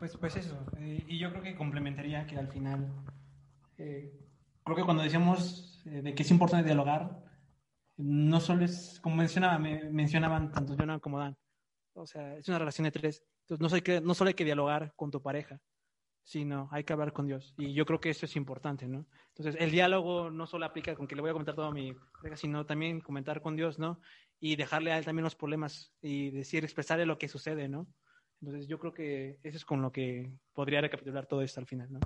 Pues, pues eso, eh, y yo creo que complementaría que al final, eh, creo que cuando decíamos eh, de que es importante dialogar, no solo es, como mencionaba, me, mencionaban tanto Jonah como Dan, o sea, es una relación de tres, entonces no, no solo hay que dialogar con tu pareja, sino hay que hablar con Dios. Y yo creo que eso es importante, ¿no? Entonces, el diálogo no solo aplica con que le voy a comentar todo a mi pareja, sino también comentar con Dios, ¿no? Y dejarle a él también los problemas y decir, expresarle lo que sucede, ¿no? Entonces, yo creo que eso es con lo que podría recapitular todo esto al final, ¿no?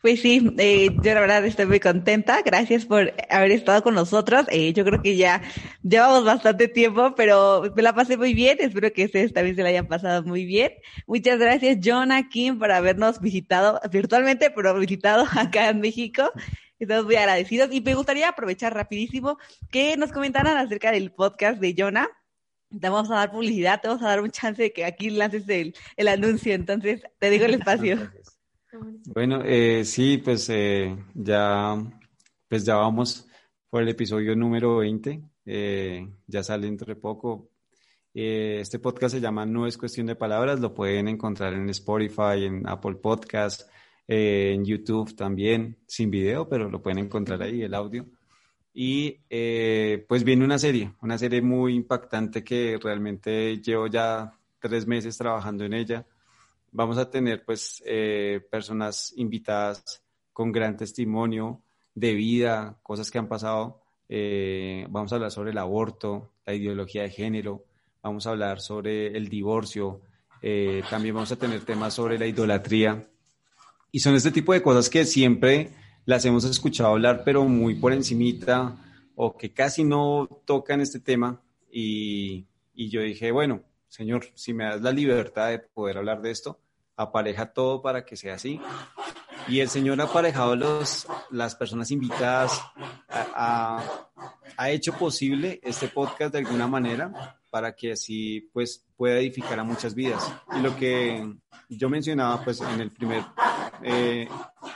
Pues sí, eh, yo la verdad estoy muy contenta. Gracias por haber estado con nosotros. Eh, yo creo que ya llevamos bastante tiempo, pero me la pasé muy bien. Espero que ustedes también se la hayan pasado muy bien. Muchas gracias, Jonah Kim, por habernos visitado virtualmente, pero visitado acá en México. Estamos muy agradecidos. Y me gustaría aprovechar rapidísimo que nos comentaran acerca del podcast de Jonah. Te vamos a dar publicidad, te vamos a dar un chance de que aquí lances el, el anuncio. Entonces, te digo el espacio. Bueno, eh, sí, pues eh, ya, pues ya vamos por el episodio número 20. Eh, ya sale dentro de poco. este podcast se llama No es cuestión de palabras. Lo pueden encontrar en Spotify, en Apple Podcast, en YouTube también, sin video, pero lo pueden encontrar ahí, el audio. Y pues viene una serie, una serie muy impactante que realmente llevo ya tres meses trabajando en ella vamos a tener pues eh, personas invitadas con gran testimonio de vida, cosas que han pasado. Eh, vamos a hablar sobre el aborto, la ideología de género, vamos a hablar sobre el divorcio, eh, también vamos a tener temas sobre la idolatría. Y son este tipo de cosas que siempre las hemos escuchado hablar, pero muy por encimita o que casi no tocan este tema. Y, y yo dije, bueno, Señor, si me das la libertad de poder hablar de esto, apareja todo para que sea así. Y el Señor ha aparejado los, las personas invitadas, ha, hecho posible este podcast de alguna manera para que así pues pueda edificar a muchas vidas. Y lo que yo mencionaba pues en el primer, eh,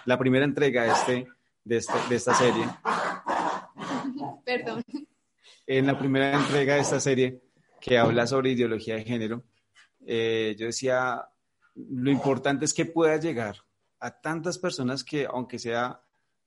la primera entrega de, este, de, este, de esta serie. Perdón. En la primera entrega de esta serie que habla sobre ideología de género, eh, yo decía, lo importante es que pueda llegar a tantas personas que, aunque sea,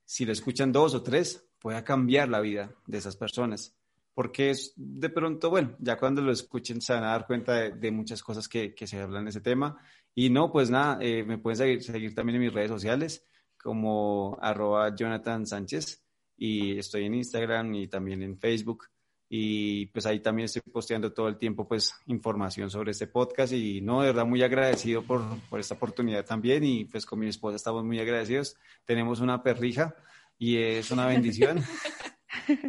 si lo escuchan dos o tres, pueda cambiar la vida de esas personas. Porque es de pronto, bueno, ya cuando lo escuchen se van a dar cuenta de, muchas cosas que, se hablan de ese tema. Y no, pues nada, eh, me pueden seguir, seguir también en mis redes sociales como arroba Jonathan Sánchez y estoy en Instagram y también en Facebook. Y pues ahí también estoy posteando todo el tiempo pues información sobre este podcast. Y no, de verdad muy agradecido por, por esta oportunidad también. Y pues con mi esposa estamos muy agradecidos. Tenemos una perrija y es una bendición.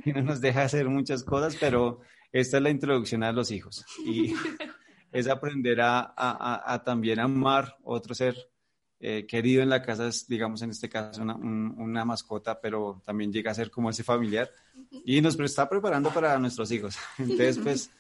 Y no nos deja hacer muchas cosas, pero esta es la introducción a los hijos. Y es aprender a, a, a también amar otro ser eh, querido en la casa es, digamos, en este caso, una, una, mascota, pero también llega a ser como ese familiar y nos está preparando para nuestros hijos. Entonces, pues,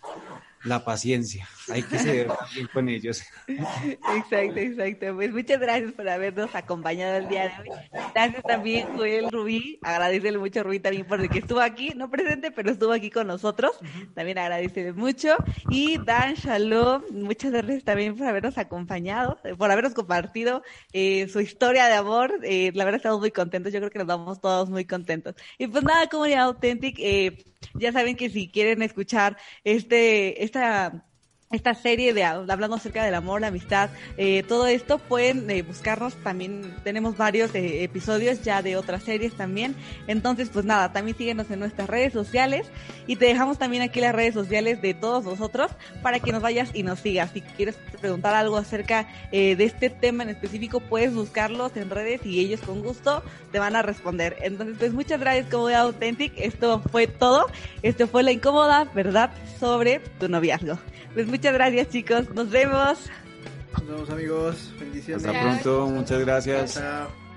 la paciencia. Hay que ser también con ellos. Exacto, exacto. Pues muchas gracias por habernos acompañado el día de hoy. Gracias también, Joel Rubí. Agradecele mucho a Rubí también por el que estuvo aquí, no presente, pero estuvo aquí con nosotros. También agradecele mucho. Y Dan Shalom, muchas gracias también por habernos acompañado, por habernos compartido eh, su historia de amor. Eh, la verdad estamos muy contentos. Yo creo que nos vamos todos muy contentos. Y pues nada, comunidad Authentic, eh, ya saben que si quieren escuchar este, esta esta serie de hablando acerca del amor, la amistad, eh, todo esto pueden eh, buscarnos. También tenemos varios eh, episodios ya de otras series también. Entonces pues nada también síguenos en nuestras redes sociales. Y te dejamos también aquí las redes sociales de todos nosotros para que nos vayas y nos sigas. Si quieres preguntar algo acerca de este tema en específico puedes buscarlos en redes y ellos con gusto te van a responder. Entonces pues muchas gracias como de Authentic. Esto fue todo. Esto fue la incómoda verdad sobre tu noviazgo. Pues muchas gracias, chicos. Nos vemos. Nos vemos, amigos. Bendiciones. Hasta pronto. Muchas gracias. Chao.